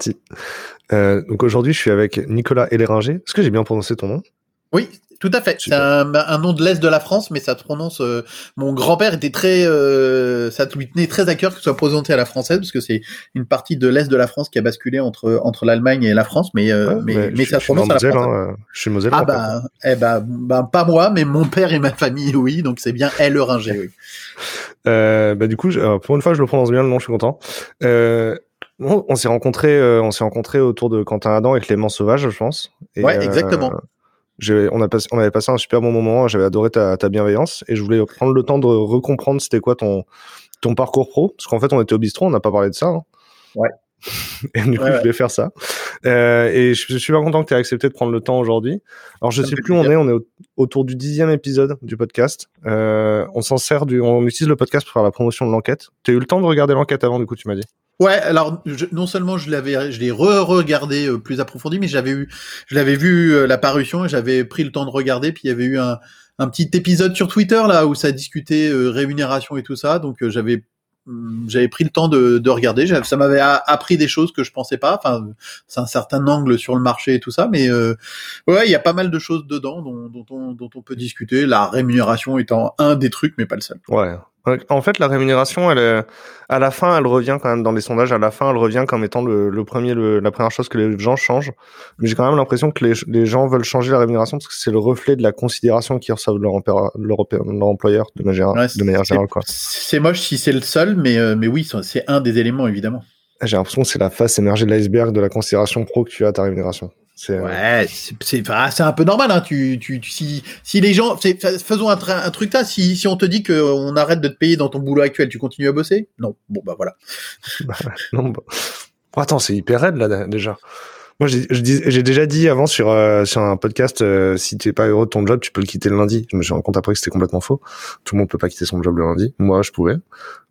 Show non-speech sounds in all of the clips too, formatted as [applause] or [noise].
parti. Euh, donc aujourd'hui, je suis avec Nicolas Héléringer. Est-ce que j'ai bien prononcé ton nom? Oui, tout à fait. C'est un, nom de l'Est de la France, mais ça se prononce. Euh, mon grand-père était très. Euh, ça lui tenait très à cœur que ce soit présenté à la française, parce que c'est une partie de l'Est de la France qui a basculé entre, entre l'Allemagne et la France, mais, mais, mais, ça se prononce à la française. Hein, je suis Moselle. Ah, bah, eh bah, bah, pas moi, mais mon père et ma famille, oui, donc c'est bien oui. bah, du coup, pour une fois, je le prononce bien le nom, je suis content. Euh, on s'est rencontré, euh, on s'est rencontré autour de Quentin Adam et Clément Sauvage, je pense. ouais, exactement. Euh, on, a on avait passé un super bon moment. J'avais adoré ta, bienveillance et je voulais prendre le temps de recomprendre c'était quoi ton, ton parcours pro. Parce qu'en fait, on était au bistrot, on n'a pas parlé de ça. Hein. Ouais. [laughs] et du coup, je vais faire ça. Euh, et je, suis super content que tu aies accepté de prendre le temps aujourd'hui. Alors, je sais plus où on est. On est autour du dixième épisode du podcast. on s'en sert du, on utilise le podcast pour faire la promotion de l'enquête. Tu as eu le temps de regarder l'enquête avant, du coup, tu m'as dit? Ouais, alors non seulement je l'avais, je l'ai re-regardé euh, plus approfondi, mais j'avais eu, je l'avais vu euh, la parution et j'avais pris le temps de regarder. Puis il y avait eu un, un petit épisode sur Twitter là où ça discutait euh, rémunération et tout ça, donc j'avais mm, j'avais pris le temps de, de regarder. Ça m'avait appris des choses que je pensais pas. Enfin, c'est un certain angle sur le marché et tout ça, mais ouais, il y a pas mal de choses dedans dont, dont, on, dont on peut discuter. La rémunération étant un des trucs, mais pas le seul. Ouais, en fait, la rémunération, elle est, à la fin, elle revient quand même dans les sondages. À la fin, elle revient comme étant le, premier, la première chose que les gens changent. Mais j'ai quand même l'impression que les, gens veulent changer la rémunération parce que c'est le reflet de la considération qu'ils reçoivent leur, leur, employeur de manière, de manière générale. C'est moche si c'est le seul, mais, euh, mais oui, c'est un des éléments évidemment. J'ai l'impression que c'est la face émergée de l'iceberg de la considération pro que tu as à ta rémunération. Euh, ouais, c'est un peu normal. Hein. Tu, tu, si, si les gens, faisons un, un truc là. Si, si on te dit qu'on arrête de te payer dans ton boulot actuel, tu continues à bosser? Non. Bon bah voilà. [laughs] Bah, non. Bah. Oh, attends, c'est hyper raide là déjà. Moi, j'ai déjà dit avant sur euh, sur un podcast, euh, si t'es pas heureux de ton job, tu peux le quitter le lundi. Je me suis rendu compte après que c'était complètement faux. Tout le monde peut pas quitter son job le lundi. Moi, je pouvais.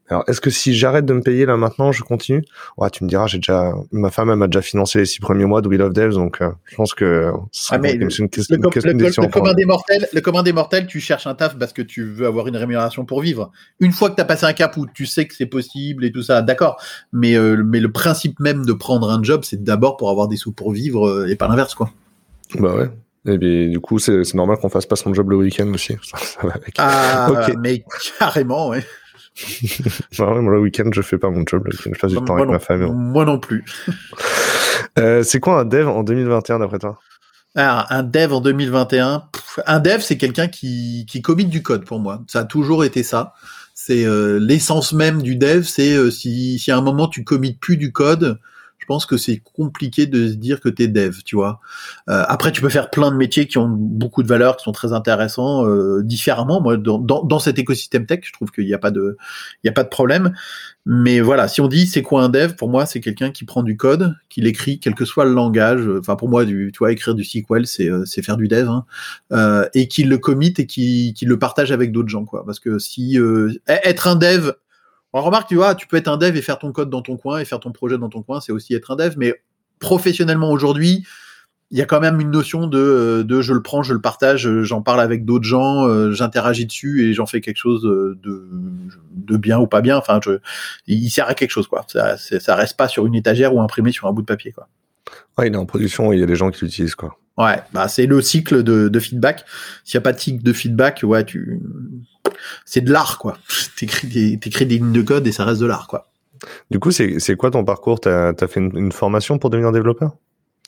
Alors, est-ce que si j'arrête de me payer là maintenant, je continue? Ouais, tu me diras, j'ai déjà ma femme elle m'a déjà financé les six premiers mois de Wheel of Devs, donc euh, je pense que ah, mais une, le, le, commun des mortels, le commun des mortels, tu cherches un taf parce que tu veux avoir une rémunération pour vivre. Une fois que tu as passé un cap où tu sais que c'est possible et tout ça, d'accord. Mais euh, mais le principe même de prendre un job, c'est d'abord pour avoir des sous pour vivre euh, et pas l'inverse, quoi. Bah ouais. Et bien, du coup, c'est normal qu'on fasse pas son job le week-end aussi. Ça, va avec. Ah, mais carrément, ouais. Moi, le week-end, je fais pas mon job. je passe du temps avec ma famille. Moi non plus. [laughs] Euh, c'est quoi un dev en 2021 d'après toi? Alors, un dev en 2021, un dev, c'est quelqu'un qui, qui commit du code pour moi. Ça a toujours été ça. C'est euh, l'essence même du dev, c'est euh, si, si à un moment tu commits plus du code, pense que c'est compliqué de se dire que tu es dev, tu vois. Euh, après, tu peux faire plein de métiers qui ont beaucoup de valeur, qui sont très intéressants euh, différemment. Moi, dans, dans, cet écosystème tech, je trouve qu'il n'y a pas de, il y a pas de problème. Mais voilà, si on dit c'est quoi un dev, pour moi, c'est quelqu'un qui prend du code, qui l'écrit, quel que soit le langage. Enfin, pour moi, du, tu vois, écrire du SQL, c'est euh, c'est faire du dev, hein, euh, et qui le commit et qui, qui le partage avec d'autres gens, quoi. Parce que si euh, être un dev on remarque, tu vois, tu peux être un dev et faire ton code dans ton coin et faire ton projet dans ton coin, c'est aussi être un dev. Mais professionnellement aujourd'hui, il y a quand même une notion de, de je le prends, je le partage, j'en parle avec d'autres gens, euh, j'interagis dessus et j'en fais quelque chose de, de bien ou pas bien. Enfin, je, il sert à quelque chose, quoi. Ça, ça reste pas sur une étagère ou imprimé sur un bout de papier, quoi. Ouais, il est en production, il y a des gens qui l'utilisent, quoi. Ouais, bah c'est le cycle de, de feedback. S'il n'y a pas de cycle de feedback, ouais, tu, c'est de l'art, quoi. [laughs] T'écris des, t'écris des lignes de code et ça reste de l'art, quoi. Du coup, c'est, quoi ton parcours? T'as, as fait une, formation pour devenir développeur?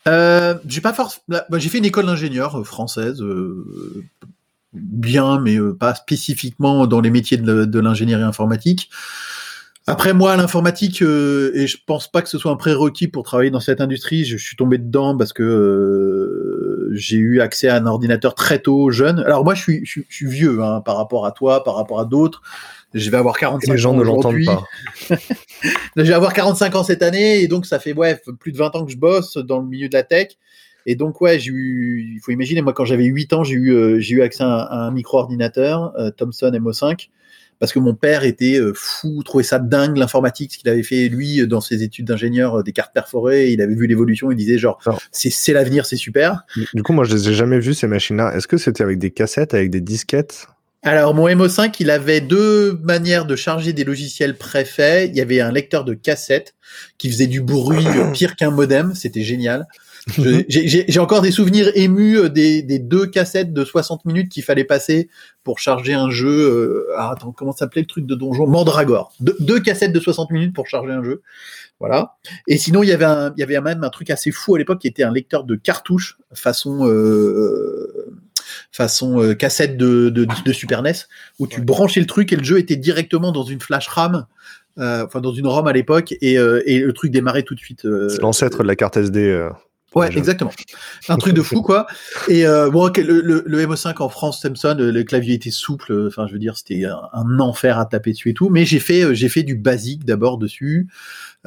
Euh, J'ai pas force. Bah, j'ai fait une école d'ingénieur euh, française, euh, bien, mais pas spécifiquement dans les métiers de, de l'ingénierie informatique. Après moi, l'informatique, euh, et je pense pas que ce soit un prérequis pour travailler dans cette industrie, je, suis tombé dedans parce que euh, j'ai eu accès à un ordinateur très tôt, jeune. Alors moi, je suis, je, suis vieux hein, par rapport à toi, par rapport à d'autres. Je vais avoir 45 Les gens ne l'entendent pas. [laughs] je vais avoir 45 ans cette année, et donc ça fait ouais, plus de 20 ans que je bosse dans le milieu de la tech. Et donc ouais, j'ai eu, il faut imaginer, moi quand j'avais 8 ans, j'ai eu, euh, j'ai eu accès à un, micro-ordinateur, Thomson MO5 parce que mon père était euh, fou, trouvait ça dingue l'informatique, ce qu'il avait fait lui dans ses études d'ingénieur euh, des cartes perforées, il avait vu l'évolution, il disait genre c'est l'avenir, c'est super. Du coup, moi je les ai jamais vus ces machines-là. Est-ce que c'était avec des cassettes, avec des disquettes? Alors, mon MO5, il avait deux manières de charger des logiciels préfaits. Il y avait un lecteur de cassette qui faisait du bruit [coughs] pire qu'un modem. C'était génial. J'ai encore des souvenirs émus euh, des, des, deux cassettes de 60 minutes qu'il fallait passer pour charger un jeu. Euh, ah, attends, comment s'appelait le truc de donjon? Mandragore. deux cassettes de 60 minutes pour charger un jeu. Voilà. Et sinon, il y avait un, il y avait même un truc assez fou à l'époque qui était un lecteur de cartouches façon euh, façon euh, cassette de, de, de, Super NES où tu branchais le truc et le jeu était directement dans une flash RAM. Euh, enfin, dans une ROM à l'époque, et, euh, et, le truc démarrait tout de suite. C'est l'ancêtre de la carte SD. Ouais, exactement. Un truc de fou, quoi. Et euh, bon, le, le, le, MO5 en France, Samsung, le clavier était souple. Enfin, je veux dire, c'était un, un, enfer à taper dessus et tout. Mais j'ai fait, j'ai fait du basique d'abord dessus.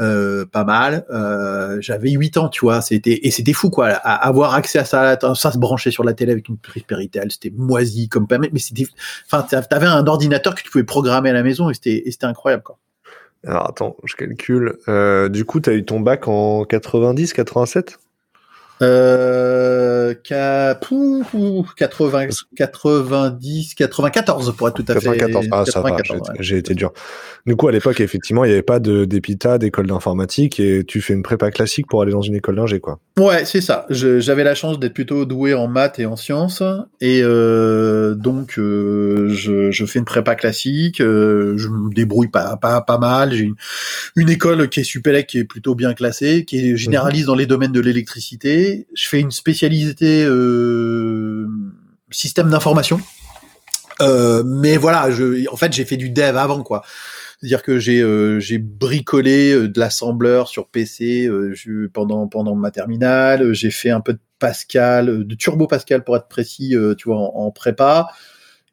Euh, pas mal. Euh, j'avais 8 ans, tu vois, c'était et c'était fou quoi, avoir accès à ça, ça se branchait sur la télé avec une prise Péritel, c'était moisi comme pas mais c'était enfin t'avais un ordinateur que tu pouvais programmer à la maison et c'était c'était incroyable quoi. Alors attends, je calcule. Euh, du coup, tu as eu ton bac en 90, 87呃 euh, 80, 90, 94 pour être tout à 94. fait. Ah, ça va, j'ai été dur. Du coup, à l'époque, effectivement, il n'y avait pas d'EPITA, d'école d'informatique, et tu fais une prépa classique pour aller dans une école d'ingé, quoi. Ouais, c'est ça. J'avais la chance d'être plutôt doué en maths et en sciences, et euh, donc euh, je, je, fais une prépa classique. Euh, je me débrouille pas, pas, pas mal. J'ai une, une, école qui est super, qui est plutôt bien classée, qui est généraliste dans les domaines de l'électricité. Je fais une spécialité euh, système d'information. Euh, mais voilà, en fait, j'ai fait du dev avant, quoi. C'est-à-dire que j'ai euh, bricolé de l'assembleur sur PC pendant pendant ma terminale. J'ai fait un peu de Pascal, de Turbo Pascal pour être précis, tu vois, en, prépa.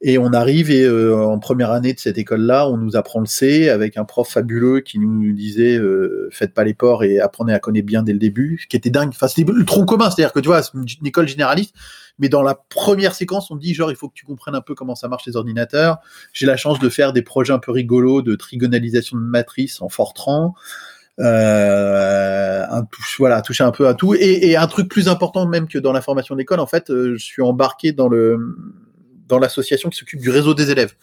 Et on arrive et en première année de cette école-là, on nous apprend le C avec un prof fabuleux qui nous disait faites pas les ports et apprenez à connaître bien dès le début, ce qui était dingue. Enfin, c'était le tronc commun, c'est-à-dire que tu vois, c'est une école généraliste, mais dans la première séquence, on dit genre il faut que tu comprennes un peu comment ça marche les ordinateurs. J'ai la chance de faire des projets un peu rigolos de trigonalisation de matrices en Fortran. Euh, un touche, voilà, toucher un peu à tout. Et, et, un truc plus important même que dans la formation de l'école, en fait, euh, je suis embarqué dans le dans l'association qui s'occupe du réseau des élèves.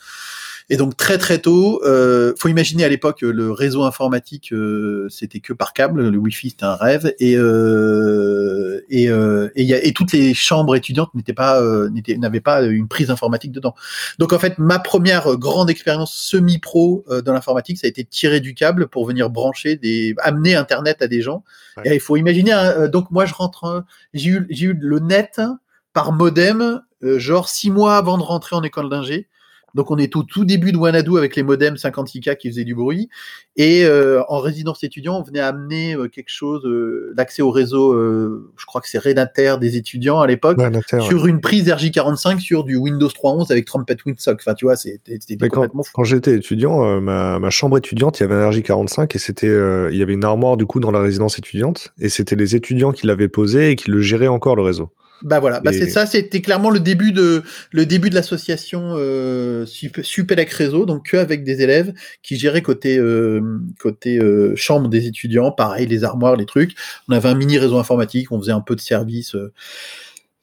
Et donc très très tôt, euh, faut imaginer à l'époque le réseau informatique euh, c'était que par câble, le Wi-Fi c'était un rêve et euh, et euh, et, y a, et toutes les chambres étudiantes n'étaient pas euh, n'avaient pas une prise informatique dedans. Donc en fait ma première grande expérience semi-pro euh, dans l'informatique ça a été tirer du câble pour venir brancher des amener internet à des gens. Et il faut imaginer hein, donc moi je rentre j'ai eu j'ai eu le net par modem genre six mois avant de rentrer en école d'ingé. Donc on est au tout début de Wanadu avec les modems 56K qui faisaient du bruit. Et euh, en résidence étudiant, on venait amener euh, quelque chose, euh, l'accès au réseau, je crois que c'est Renater des étudiants à l'époque, sur une prise RJ45 sur du Windows 3.11 avec Trumpet Windsock. Enfin, tu vois, c'était complètement fou. Quand j'étais étudiant, ma, ma, chambre étudiante, il y avait un RJ45 et c'était, il y avait une armoire du coup dans la résidence étudiante et c'était les étudiants qui l'avaient posé et qui le géraient encore le réseau. Bah voilà, bah c'est ça, c'était clairement le début de le début de l'association euh, Supélec Réseau, donc que avec des élèves qui géraient côté euh, côté euh, chambre des étudiants, pareil les armoires, les trucs. On avait un mini réseau informatique, on faisait un peu de service euh,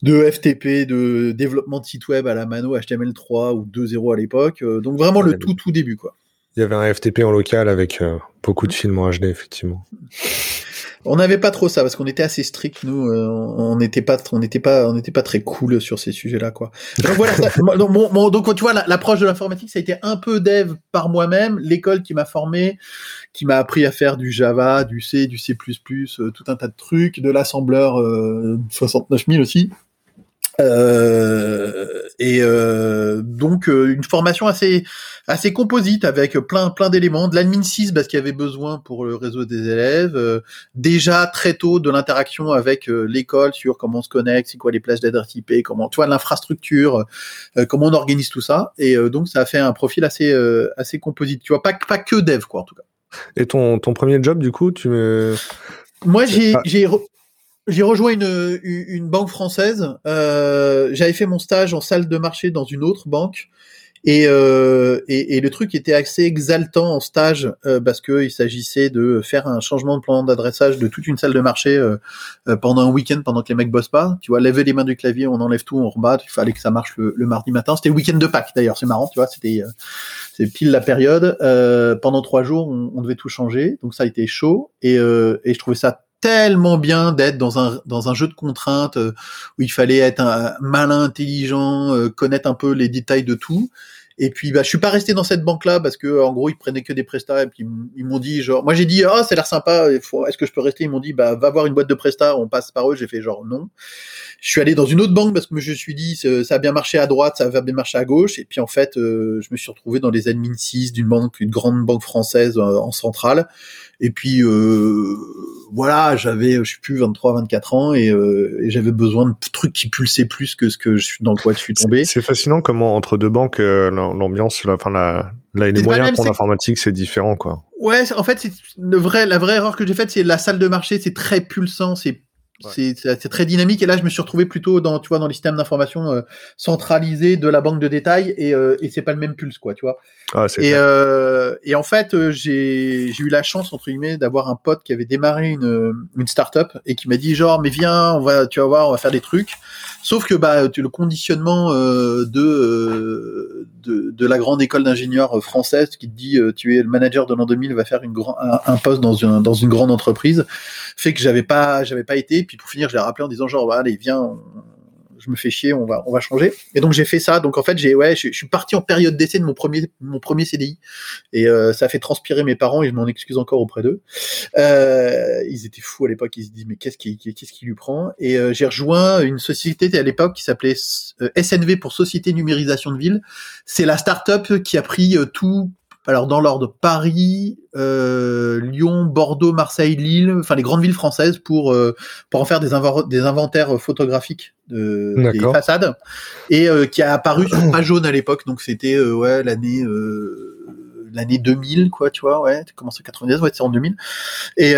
de FTP, de développement de site web à la mano HTML3 ou 2.0 à l'époque. Donc vraiment le tout tout début quoi. Il y avait un FTP en local avec beaucoup de films en HD effectivement. On n'avait pas trop ça parce qu'on était assez strict nous. Euh, on n'était pas, on n'était pas, on n'était pas très cool sur ces sujets-là quoi. Donc voilà. [laughs] donc, tu vois, l'approche de l'informatique, ça a été un peu dev par moi-même. L'école qui m'a formé, qui m'a appris à faire du Java, du C, du C++, euh, tout un tas de trucs, de l'assembleur euh, 69 000 aussi. Euh, et euh, donc euh, une formation assez assez composite avec plein plein d'éléments, de l'admin 6 parce qu'il y avait besoin pour le réseau des élèves, euh, déjà très tôt de l'interaction avec l'école sur comment on se connecte, c'est quoi les places d'adresse IP, comment tu vois l'infrastructure, comment on organise tout ça. Et donc ça a fait un profil assez assez composite, tu vois pas pas que dev quoi en tout cas. Et ton ton premier job du coup, tu me moi, j'ai, j'ai, j'ai rejoint une, une banque française. Euh, J'avais fait mon stage en salle de marché dans une autre banque. Et, euh, et, et, le truc était assez exaltant en stage euh, parce que il s'agissait de faire un changement de plan d'adressage de toute une salle de marché euh, euh, pendant un week-end pendant que les mecs bossent pas. Tu vois, lever les mains du clavier, on enlève tout, on rebat. Il fallait que ça marche le, le mardi matin. C'était le week-end de Pâques d'ailleurs, c'est marrant, tu vois. C'était c'est pile la période. pendant trois jours, on, on, devait tout changer, donc ça a été chaud et, et je trouvais ça tellement bien d'être dans un dans un jeu de contraintes où il fallait être un malin, intelligent, connaître un peu les détails de tout. Et puis, bah, je suis pas resté dans cette banque-là parce que, en gros, ils prenaient que des prestats et puis ils m'ont dit, genre, moi j'ai dit, ah, oh, ça a l'air sympa, est-ce que je peux rester? Ils m'ont dit, bah, va voir une boîte de prestats, on passe par eux. J'ai fait genre non. Je suis allé dans une autre banque parce que je me suis dit, ça a bien marché à droite, ça va bien marcher à gauche. Et puis en fait, euh, je me suis retrouvé dans les admin 6 d'une banque, une grande banque française euh, en centrale. Et puis euh, voilà, j'avais, je sais plus, 23, 24 ans et, euh, et j'avais besoin de trucs qui pulsaient plus que ce que je suis dans quoi je suis tombé. C'est fascinant comment entre deux banques, euh, l'ambiance, enfin la, la, les moyens pour l'informatique, c'est différent quoi. Ouais, en fait, c'est le vrai, la vraie erreur que j'ai faite, c'est la salle de marché, c'est très pulsant, c'est c'est très dynamique. Et là je me suis retrouvé plutôt dans tu vois dans les systèmes d'information euh, centralisés de la banque de détail et, euh, et c'est pas le même pulse quoi tu vois. Ah, et, euh, et en fait euh, j'ai eu la chance entre guillemets d'avoir un pote qui avait démarré une une startup et qui m'a dit genre mais viens on va tu vas voir on va faire des trucs. Sauf que bah tu, le conditionnement de, de la grande école d'ingénieurs française qui te dit tu es le manager de l'an 2000 va faire une un, poste dans une grande entreprise fait que j'avais pas j'avais pas été. Puis pour finir, je l'ai rappelé en disant genre, allez, viens, je me fais chier, on va, on va changer. Et donc j'ai fait ça. Donc en fait, j'ai, ouais, je, suis parti en période d'essai de mon premier, mon premier CDI. Et euh, ça a fait transpirer mes parents et je m'en excuse encore auprès d'eux. Euh, ils étaient fous à l'époque. Ils se disent mais qu'est-ce qui, qu'est-ce qui lui prend? Et euh, j'ai rejoint une société à l'époque qui s'appelait SNV pour Société Numérisation de Ville. C'est la start-up qui a pris tout alors dans l'ordre Paris, euh, Lyon, Bordeaux, Marseille, Lille, enfin les grandes villes françaises pour euh, pour en faire des, des inventaires photographiques de, des façades et euh, qui a apparu sur page jaune à l'époque. Donc c'était ouais l'année l'année 2000 quoi, tu vois, ouais, commencé en 90, ouais, c'est en 2000 et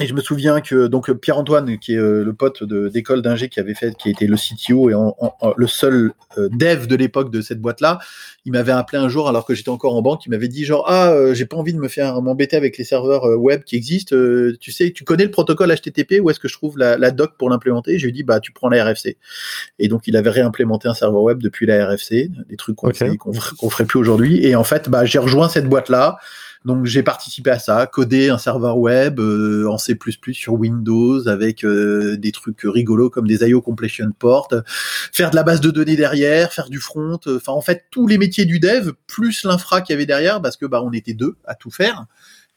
et je me souviens que donc Pierre-Antoine, qui est euh, le pote d'école d'ingé qui avait fait, qui était le CTO et en, le seul euh, dev de l'époque de cette boîte-là, il m'avait appelé un jour alors que j'étais encore en banque, il m'avait dit genre ah euh, j'ai pas envie de me faire m'embêter avec les serveurs web qui existent, tu sais tu connais le protocole HTTP où est-ce que je trouve la, la doc pour l'implémenter? Je lui ai dit bah tu prends la RFC et donc il avait réimplémenté un serveur web depuis la RFC, des trucs qu'on qu'on ferait plus aujourd'hui. Et en fait bah j'ai rejoint cette boîte-là. Donc j'ai participé à ça, coder un serveur web euh, en C++ sur Windows avec euh, des trucs rigolos comme des IO completion port, faire de la base de données derrière, faire du front, enfin en fait tous les métiers du dev plus l'infra qu'il y avait derrière parce que bah on était deux à tout faire.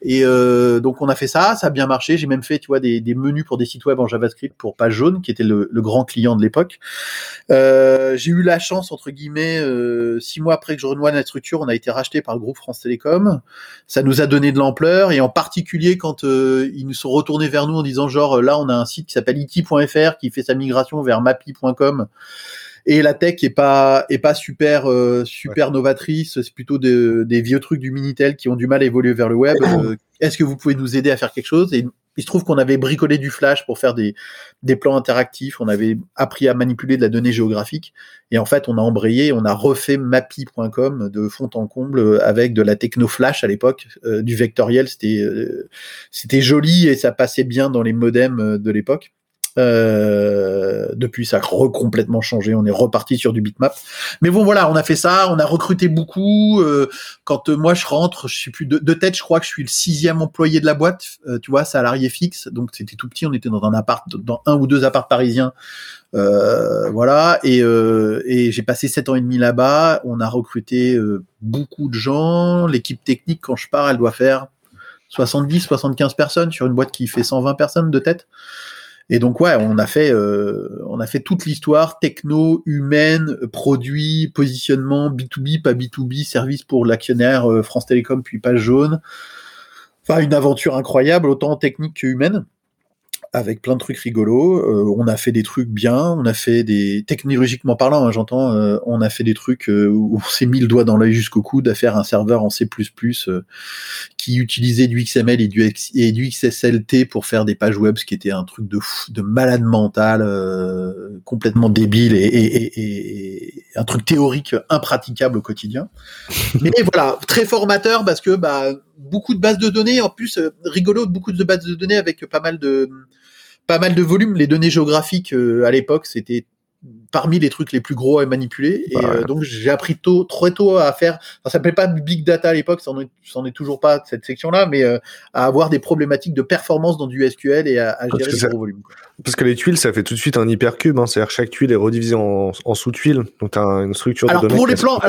Et euh, donc on a fait ça, ça a bien marché. J'ai même fait, tu vois, des, menus pour des sites web en JavaScript pour Page Jaune, qui était le, le grand client de l'époque. Euh, j'ai eu la chance, entre guillemets, euh, six mois après que je renoie la structure, on a été racheté par le groupe France Télécom. Ça nous a donné de l'ampleur, et en particulier quand euh, ils nous sont retournés vers nous en disant genre là on a un site qui s'appelle iti.fr qui fait sa migration vers mapi.com et la tech est pas est pas super euh, super novatrice. C'est plutôt des vieux trucs du minitel qui ont du mal à évoluer vers le web. Euh, est-ce que vous pouvez nous aider à faire quelque chose? Et il se trouve qu'on avait bricolé du flash pour faire des, des plans interactifs. On avait appris à manipuler de la donnée géographique. Et en fait, on a embrayé, on a refait mappy.com de fond en comble avec de la techno flash à l'époque, euh, du vectoriel. C'était, c'était joli et ça passait bien dans les modems de l'époque. Euh, depuis, ça a complètement changé. On est reparti sur du bitmap. Mais bon, voilà, on a fait ça. On a recruté beaucoup. Euh, quand euh, moi je rentre, je suis plus de, tête. Je crois que je suis le sixième employé de la boîte. Euh, tu vois, salarié fixe. Donc c'était tout petit. On était dans un appart, dans un ou deux apparts parisiens. voilà. Et, et j'ai passé sept ans et demi là-bas. On a recruté beaucoup de gens. L'équipe technique, quand je pars, elle doit faire 70, 75 personnes sur une boîte qui fait 120 personnes de tête. Et donc ouais, on a fait euh, on a fait toute l'histoire techno, humaine, produit, positionnement, B2B, pas B2B, service pour l'actionnaire euh, France Télécom puis Page Jaune. Enfin une aventure incroyable, autant technique que humaine. Avec plein de trucs rigolos. Euh, on a fait des trucs bien, on a fait des technologiquement parlant, hein, j'entends, euh, on a fait des trucs euh, où on s'est mis le doigt dans l'œil jusqu'au coude à faire un serveur en C++ qui utilisait du XML et du, XSLT pour faire des pages web, ce qui était un truc de de malade mental, complètement débile et, et, et, un truc théorique impraticable au quotidien. [laughs] Mais voilà, très formateur parce que bah beaucoup de bases de données, en plus rigolo, beaucoup de bases de données avec pas mal de pas mal de volume. Les données géographiques euh, à l'époque, c'était parmi les trucs les plus gros à manipuler. Et bah euh, donc j'ai appris tôt, très tôt à faire. Ça s'appelait pas big data à l'époque, ça n'en est, toujours pas cette section-là, mais euh, à avoir des problématiques de performance dans du SQL et à, gérer des gros volumes. Parce que les tuiles, ça fait tout de suite un hypercube. Hein, C'est-à-dire chaque tuile est redivisée en, sous-tuiles, donc tu as une structure. Alors de pour les plans,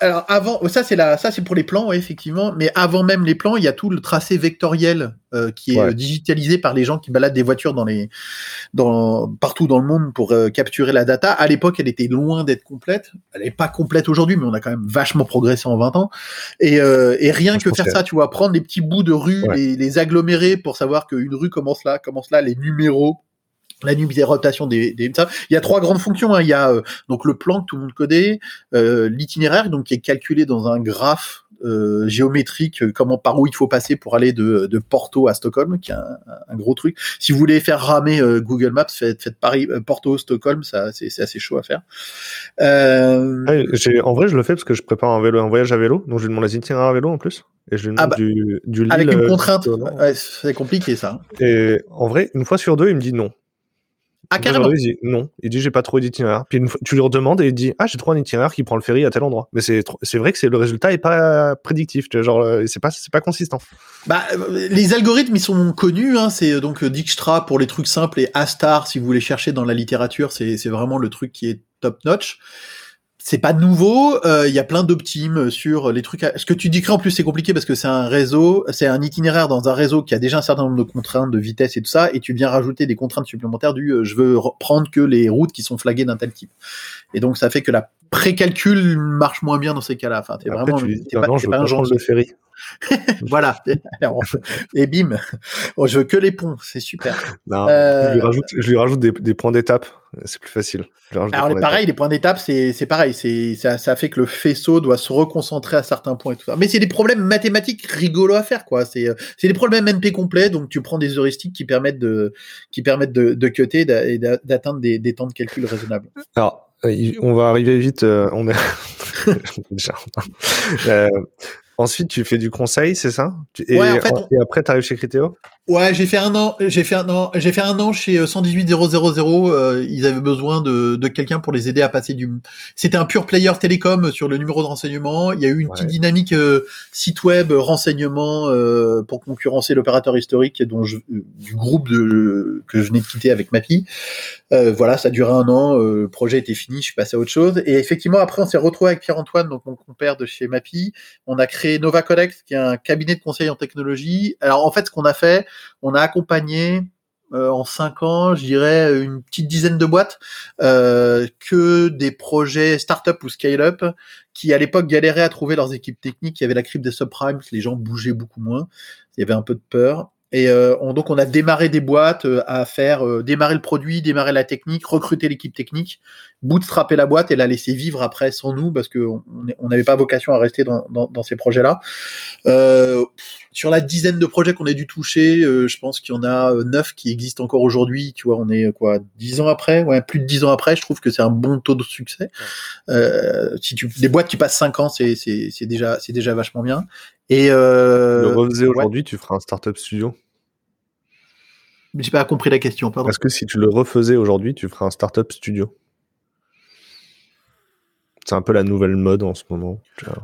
alors, avant, ça c'est la, ça c'est pour les plans, effectivement. Mais avant même les plans, il y a tout le tracé vectoriel euh, qui est digitalisé par les gens qui baladent des voitures dans les, dans partout dans le monde pour capturer la data à l'époque, elle était loin d'être complète. Elle n'est pas complète aujourd'hui, mais on a quand même vachement progressé en 20 ans. Et, euh, et rien que faire ça, tu vois, prendre les petits bouts de rue, et les agglomérer pour savoir qu'une rue commence là, commence là, les numéros, la numérotation des, des ça. Il y a trois grandes fonctions. Hein. Il y a euh, donc le plan que tout le monde connaît, euh, l'itinéraire donc qui est calculé dans un graphe euh, géométrique, euh, comment par où il faut passer pour aller de, de Porto à Stockholm, qui est un, un, gros truc. Si vous voulez faire ramer euh, Google Maps, faites, faites Paris, Porto, Stockholm, ça c'est assez chaud à faire. En vrai, je le fais parce que je prépare un vélo, un voyage à vélo, donc je lui demande les itinéraires à vélo en plus. Et je lui demande ah bah, du, du Lille, Avec une contrainte, ouais, c'est compliqué ça. Et en vrai, une fois sur deux, il me dit non. Ah, carrément. Il dit non. Il dit j'ai pas trop d'itinéraire. Puis tu lui redemandes et il dit ah j'ai trop un itinéraire qui prend le ferry à tel endroit. Mais c'est c'est vrai que c'est le résultat est pas prédictif. Genre euh, c'est pas c'est pas consistant. Bah euh, les algorithmes ils sont connus. Hein, c'est donc euh, Dijkstra pour les trucs simples et Astar si vous voulez chercher dans la littérature c'est c'est vraiment le truc qui est top notch c'est pas nouveau. Il euh, y a plein d'optimes sur les trucs. Ce que tu décris en plus, c'est compliqué parce que c'est un réseau, c'est un itinéraire dans un réseau qui a déjà un certain nombre de contraintes de vitesse et tout ça, et tu viens rajouter des contraintes supplémentaires du euh, je veux prendre que les routes qui sont flaguées d'un tel type. Et donc ça fait que la précalcul marche moins bien dans ces cas-là. Enfin, t'es vraiment, tu pas, pas un genre de ferry. [laughs] voilà. et bim. Oh, je veux que les ponts, c'est super. je lui rajoute, je lui rajoute des, points d'étape. C'est plus facile. Alors pareil, les points d'étape, c'est pareil. C'est ça, ça fait que le faisceau doit se reconcentrer à certains points et tout ça. Mais c'est des problèmes mathématiques rigolos à faire, quoi. C'est c'est des problèmes NP complets. Donc tu prends des heuristiques qui permettent de qui permettent de, de cutter et d'atteindre des, des temps de calcul raisonnables. Alors on va arriver vite. Euh, [laughs] [laughs] on est euh, ensuite, tu fais du conseil, c'est ça? Et, ouais, en fait, et après, tu arrives chez Criteo? Ouais, j'ai fait un an, j'ai fait un an, j'ai fait un an chez 118 000. Euh, ils avaient besoin de, de quelqu'un pour les aider à passer du. C'était un pur player télécom sur le numéro de renseignement. Il y a eu une petite dynamique euh, site web renseignement euh, pour concurrencer l'opérateur historique dont je, du groupe de, que je venais de quitter avec ma fille. voilà, ça a duré un an. le projet était fini, je suis passé à autre chose. Et effectivement, après, on s'est retrouvé avec Pierre Antoine, donc mon compère de chez Mapi. On a créé Nova Codex, qui est un cabinet de conseil en technologie. Alors en fait, ce qu'on a fait on a accompagné euh, en cinq ans, je dirais une petite dizaine de boîtes euh, que des projets start-up ou scale-up qui à l'époque galéraient à trouver leurs équipes techniques. Il y avait la crypte des subprimes, les gens bougeaient beaucoup moins, il y avait un peu de peur. Et euh, donc on a démarré des boîtes à faire démarrer le produit, démarrer la technique, recruter l'équipe technique, bootstrapper la boîte et la laisser vivre après sans nous parce qu'on n'avait pas vocation à rester dans, dans ces projets-là. Sur la dizaine de projets qu'on a dû toucher, euh, je pense qu'il y en a euh, neuf qui existent encore aujourd'hui. Tu vois, on est quoi, dix ans après, ouais, plus de dix ans après. Je trouve que c'est un bon taux de succès. Euh, si tu, des boîtes qui passent cinq ans, c'est c'est déjà c'est déjà vachement bien. Et euh, le refaisais aujourd'hui, tu feras un startup studio? J'ai pas compris la question, pardon. Parce que si tu le refaisais aujourd'hui, tu feras un startup studio c'est un peu la nouvelle mode en ce moment.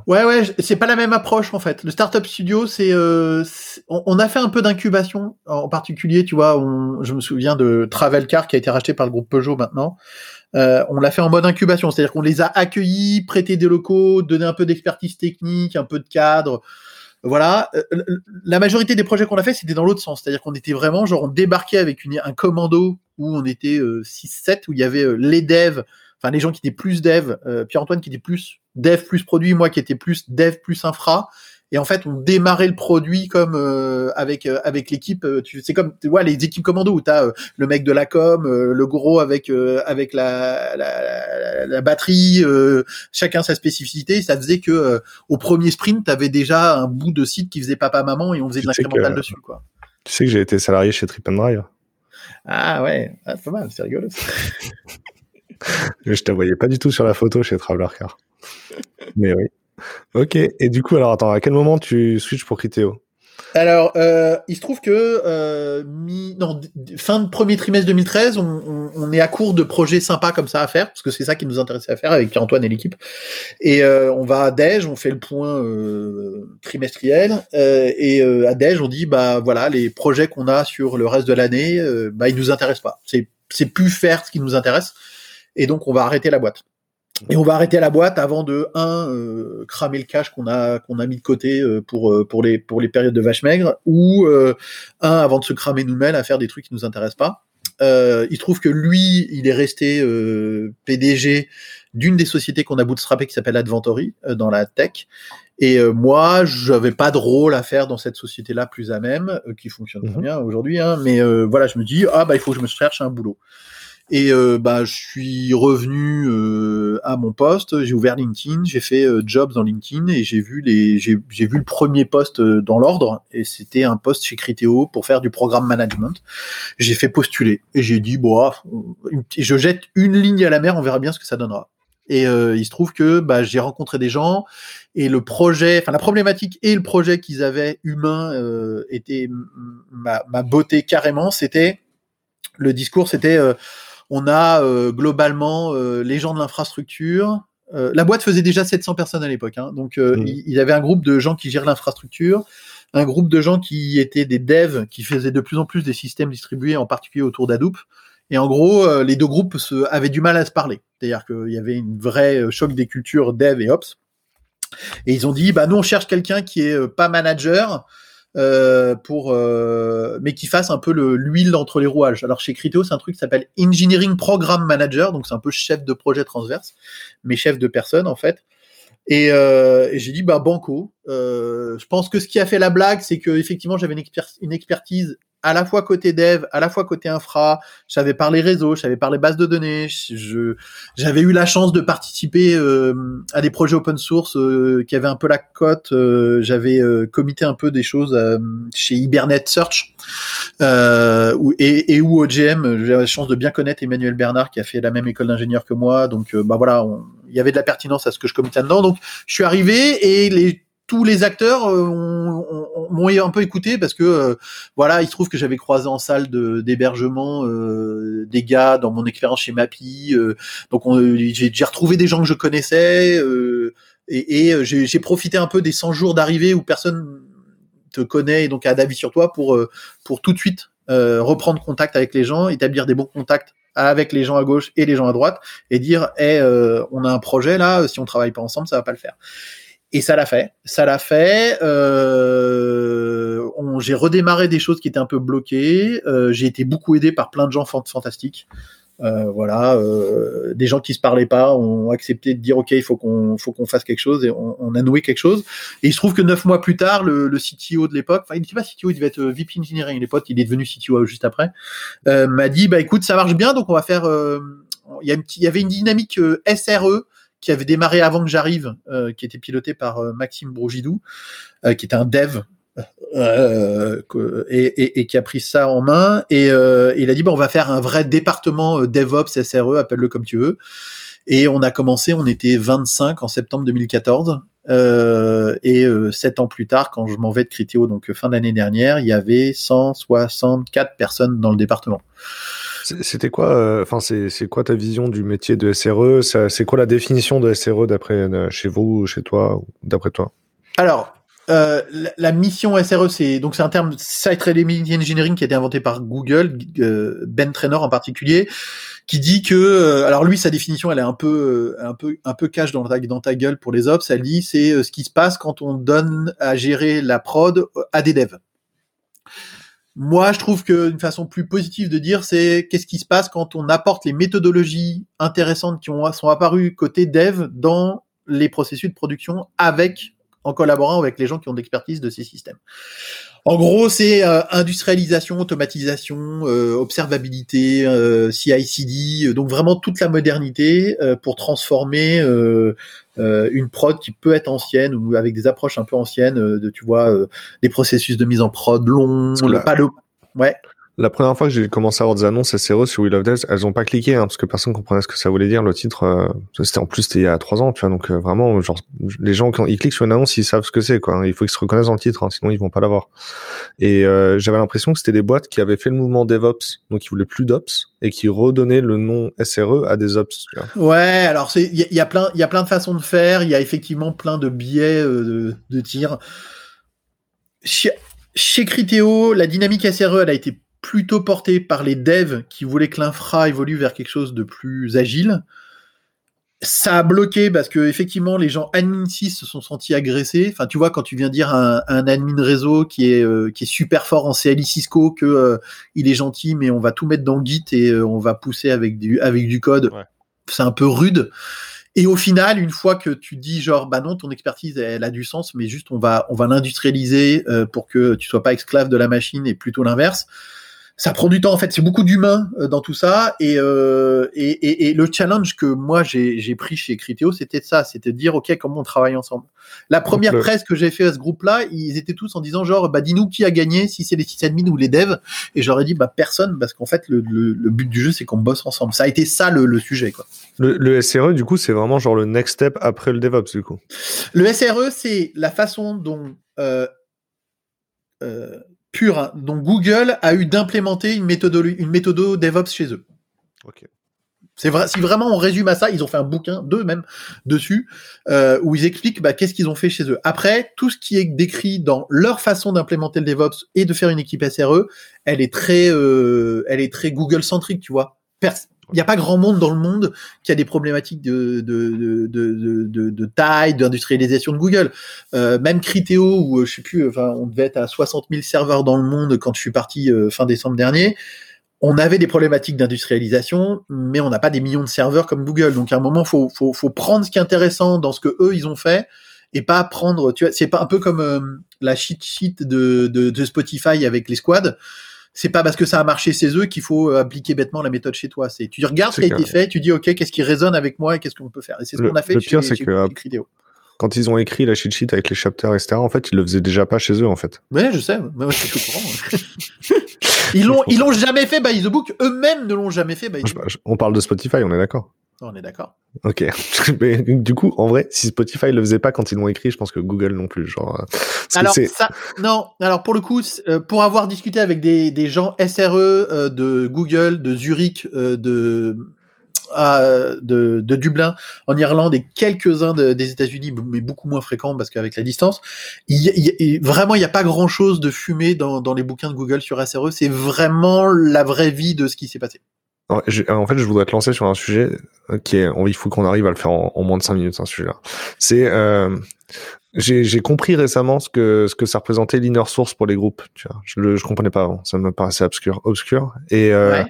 Ouais, ouais, c'est pas la même approche en fait. Le startup studio, c'est, euh, on, a fait un peu d'incubation, en particulier, tu vois, je me souviens de Travelcar qui a été racheté par le groupe Peugeot maintenant. Euh, on l'a fait en mode incubation, c'est-à-dire qu'on les a accueillis, prêté des locaux, donné un peu d'expertise technique, un peu de cadre. Voilà, euh, la majorité des projets qu'on a fait, c'était dans l'autre sens, c'est-à-dire qu'on était vraiment genre on débarquait avec un commando où on était 6-7, où il y avait les devs, enfin les gens qui étaient plus dev, euh, Pierre-Antoine qui était plus dev plus produit, moi qui étais plus dev plus infra, Et en fait, on démarrait le produit comme euh, avec euh, avec l'équipe. Tu c'est comme tu vois les équipes commando où t'as as le mec de la com, le gros avec avec la la, la, batterie, chacun sa spécificité. Ça faisait que au premier sprint, t'avais déjà un bout de site qui faisait papa maman et on faisait de l'incrémental dessus quoi. Tu sais que j'ai été salarié chez Trip and Drive. Ah ouais, ah, pas mal, c'est rigolo. [laughs] [laughs] je te voyais pas du tout sur la photo chez Traveler Car. Mais oui. Ok. Et du coup, alors attends, à quel moment tu switches pour Criteo? Alors, euh, il se trouve que euh, fin de premier trimestre 2013, on, est à court de projets sympas comme ça à faire, parce que c'est ça qui nous intéressait à faire avec Antoine et l'équipe. Et euh, on va à Dej, on fait le point trimestriel, et à Dej, on dit bah voilà, les projets qu'on a sur le reste de l'année, bah ils nous intéressent pas. C'est plus faire ce qui nous intéresse, et donc on va arrêter la boîte. Et on va arrêter la boîte avant de un euh, cramer le cash qu'on a qu'on a mis de côté euh, pour euh, pour les pour les périodes de vache maigre ou un avant de se cramer nous-mêmes à faire des trucs qui nous intéressent pas. il trouve que lui, il est resté PDG d'une des sociétés qu'on a bootstrappé qui s'appelle Adventory dans la tech. Et moi, j'avais pas de rôle à faire dans cette société-là plus à même, qui fonctionne très mhm. bien aujourd'hui. Hein, mais voilà, je me dis ah bah il faut que je me cherche un boulot. Et euh, bah, je suis revenu euh, à mon poste, j'ai ouvert LinkedIn, j'ai fait euh, jobs dans LinkedIn et j'ai vu les, j'ai, vu le premier poste dans l'ordre et c'était un poste chez Criteo pour faire du programme management. J'ai fait postuler et j'ai dit bon, ah, je jette une ligne à la mer, on verra bien ce que ça donnera. Et il se trouve que bah, j'ai rencontré des gens et le projet, enfin la problématique et le projet qu'ils avaient humain était ma, ma beauté carrément. C'était le discours, c'était on a euh, globalement euh, les gens de l'infrastructure. Euh, la boîte faisait déjà 700 personnes à l'époque, hein. donc mmh. il, y avait un groupe de gens qui gèrent l'infrastructure, un groupe de gens qui étaient des devs, qui faisaient de plus en plus des systèmes distribués, en particulier autour d'Hadoop. Et en gros, les deux groupes se, avaient du mal à se parler. C'est-à-dire qu'il y avait une vraie choc des cultures dev et ops. Et ils ont dit, bah nous on cherche quelqu'un qui est pas manager, euh, pour euh, mais qui fasse un peu le l'huile entre les rouages. Alors chez Criteo, c'est un truc qui s'appelle Engineering Program Manager, donc c'est un peu chef de projet transverse, mais chef de personne en fait. Et, euh, j'ai dit bah banco. Euh, je pense que ce qui a fait la blague, c'est que effectivement j'avais une, une expertise à la fois côté dev, à la fois côté infra. J'avais parlé réseau, j'avais parlé base de données. Je, j'avais eu la chance de participer euh, à des projets open source euh, qui avaient un peu la cote. Euh, j'avais euh, comité un peu des choses chez Hibernate Search et, et où OGM. J'avais la chance de bien connaître Emmanuel Bernard qui a fait la même école d'ingénieur que moi. Donc bah voilà, il y avait de la pertinence à ce que je commitais dedans. Donc je suis arrivé et les tous les acteurs euh, m'ont un peu écouté parce que euh, voilà, il se trouve que j'avais croisé en salle d'hébergement euh, des gars dans mon expérience chez Mappy, donc j'ai retrouvé des gens que je connaissais et, et j'ai profité un peu des 100 jours d'arrivée où personne te connaît et donc a d'avis sur toi pour pour tout de suite reprendre contact avec les gens, établir des bons contacts avec les gens à gauche et les gens à droite et dire hey, on a un projet là, si on travaille pas ensemble, ça va pas le faire. Et ça l'a fait. Ça l'a fait. Euh, j'ai redémarré des choses qui étaient un peu bloquées. Euh, j'ai été beaucoup aidé par plein de gens fantastiques. Euh, voilà, euh, des gens qui se parlaient pas ont accepté de dire ok, il faut qu'on faut qu'on fasse quelque chose et on, on, a noué quelque chose. Et il se trouve que neuf mois plus tard, le, le CTO de l'époque, enfin il n'était pas CTO, il devait être euh, VP Engineering les potes, il est devenu CTO juste après, euh, m'a dit bah écoute ça marche bien donc on va faire, euh, il y, il y avait une dynamique SRE qui avait démarré avant que j'arrive, euh, qui était piloté par euh, Maxime Brogidou, euh, qui était un dev et, qui a pris ça en main. Et il a dit bon, on va faire un vrai département DevOps SRE, appelle-le comme tu veux. Et on a commencé, on était 25 en septembre 2014. Euh, et sept ans plus tard, quand je m'en vais de Criteo, donc fin d'année dernière, il y avait 164 personnes dans le département. C'était quoi, euh, enfin, c'est quoi ta vision du métier de SRE C'est quoi la définition de SRE d'après euh, chez vous, chez toi, d'après toi? Alors, euh, la, mission SRE, c'est donc c'est un terme Site Reliability Engineering qui a été inventé par Google, Ben Trainor en particulier, qui dit que, alors lui, sa définition, elle est un peu, un peu, un peu cache dans ta, dans ta gueule pour les ops. Elle dit c'est ce qui se passe quand on donne à gérer la prod à des devs. Moi, je trouve qu'une façon plus positive de dire, c'est qu'est-ce qui se passe quand on apporte les méthodologies intéressantes qui ont, sont apparues côté dev dans les processus de production avec en collaborant avec les gens qui ont d'expertise de ces systèmes. En gros, c'est euh, industrialisation, automatisation, euh, observabilité, euh, CI/CD, donc vraiment toute la modernité pour transformer une prod qui peut être ancienne ou avec des approches un peu anciennes, de tu vois, des processus de mise en prod longs, le, pas le, ouais. La première fois que j'ai commencé à avoir des annonces SRE sur Will of Death, elles ont pas cliqué, hein, parce que personne comprenait ce que ça voulait dire. Le titre, euh, c'était en plus c'était il y a trois ans, tu vois. Donc euh, vraiment, genre, les gens quand ils cliquent sur une annonce, ils savent ce que c'est, quoi. Il faut qu'ils se reconnaissent dans le titre, hein, sinon ils vont pas l'avoir. Et euh, j'avais l'impression que c'était des boîtes qui avaient fait le mouvement DevOps, donc ils voulaient plus d'Ops et qui redonnaient le nom SRE à des Ops. Ouais, alors il y, a plein il y a plein de façons de faire. Il y a effectivement plein de biais de, de tir. Chez, Criteo, la dynamique SRE, elle a été plutôt porté par les devs qui voulaient que l'infra évolue vers quelque chose de plus agile. Ça a bloqué parce que effectivement les gens admin 6 se sont sentis agressés. Enfin, tu vois, quand tu viens dire à un, admin réseau qui est euh, qui est super fort en CLI Cisco que euh, il est gentil, mais on va tout mettre dans Git et euh, on va pousser avec du avec du code. C'est un peu rude. Et au final, une fois que tu dis genre bah non, ton expertise elle a du sens, mais juste on va on va l'industrialiser pour que tu sois pas esclave de la machine et plutôt l'inverse ça prend du temps en fait, c'est beaucoup d'humains euh, dans tout ça et, euh, et, et, et, le challenge que moi j'ai pris chez Criteo, c'était ça, c'était de dire ok comment on travaille ensemble. La première presse que j'ai fait à ce groupe-là, ils étaient tous en disant genre bah dis-nous qui a gagné, si c'est les sysadmins ou les devs, et j'aurais dit bah personne parce qu'en fait le, le, le, but du jeu c'est qu'on bosse ensemble. Ça a été ça le, le sujet quoi. Le, le SRE du coup c'est vraiment genre le next step après le DevOps du coup. Le SRE c'est la façon dont euh, euh, pure. Hein. Donc Google a eu d'implémenter une méthode, une méthode DevOps chez eux. C'est vrai. Si vraiment on résume à ça, ils ont fait un bouquin, deux même, dessus, euh, où ils expliquent bah, qu'est-ce qu'ils ont fait chez eux. Après, tout ce qui est décrit dans leur façon d'implémenter le DevOps et de faire une équipe SRE, elle est très, euh, elle est très Google centrique, tu vois n'y a pas grand monde dans le monde qui a des problématiques de, de, de, de, de taille, d'industrialisation de Google. Euh, même Criteo, où euh, je sais plus, enfin, on devait être à 60 000 serveurs dans le monde quand je suis parti euh, fin décembre dernier. On avait des problématiques d'industrialisation, mais on n'a pas des millions de serveurs comme Google. Donc à un moment, faut, faut, faut prendre ce qui est intéressant dans ce que eux ils ont fait et pas prendre. Tu vois, c'est pas un peu comme la cheat sheet de, de, de Spotify avec les squads c'est pas parce que ça a marché chez eux qu'il faut appliquer bêtement la méthode chez toi. C'est tu regardes ce qui a été fait, tu dis ok, qu'est-ce qui résonne avec moi et qu'est-ce qu'on peut faire? Et c'est ce qu'on a fait. Le pire, c'est que euh, quand ils ont écrit la cheat sheet avec les chapters, etc., en fait, ils le faisaient déjà pas chez eux, en fait. Ouais, je sais. Moi, je suis courant. [laughs] ils l'ont, ils l'ont jamais fait by the book. Eux-mêmes ne l'ont jamais fait by the book. On parle de Spotify, on est d'accord. On est d'accord. Ok. [laughs] Mais du coup, en vrai, si Spotify le faisait pas quand ils l'ont écrit, je pense que Google non plus. Genre. Euh, alors ça, non. Alors pour le coup, euh, pour avoir discuté avec des, des gens SRE euh, de Google, de Zurich, de de, Dublin en Irlande et quelques-uns des États-Unis, mais beaucoup moins fréquents parce qu'avec la distance, vraiment il n'y a pas grand-chose de fumé dans, les bouquins de Google sur SRE. C'est vraiment la vraie vie de ce qui s'est passé. En fait, je voudrais te lancer sur un sujet euh, qui est, il faut qu'on arrive à le faire en, moins de 5 minutes, un sujet-là. C'est, euh, j'ai compris récemment ce que ce que ça représentait l'inner source pour les groupes. Tu vois, je le je comprenais pas avant, ça me paraissait obscur, obscur. Et euh,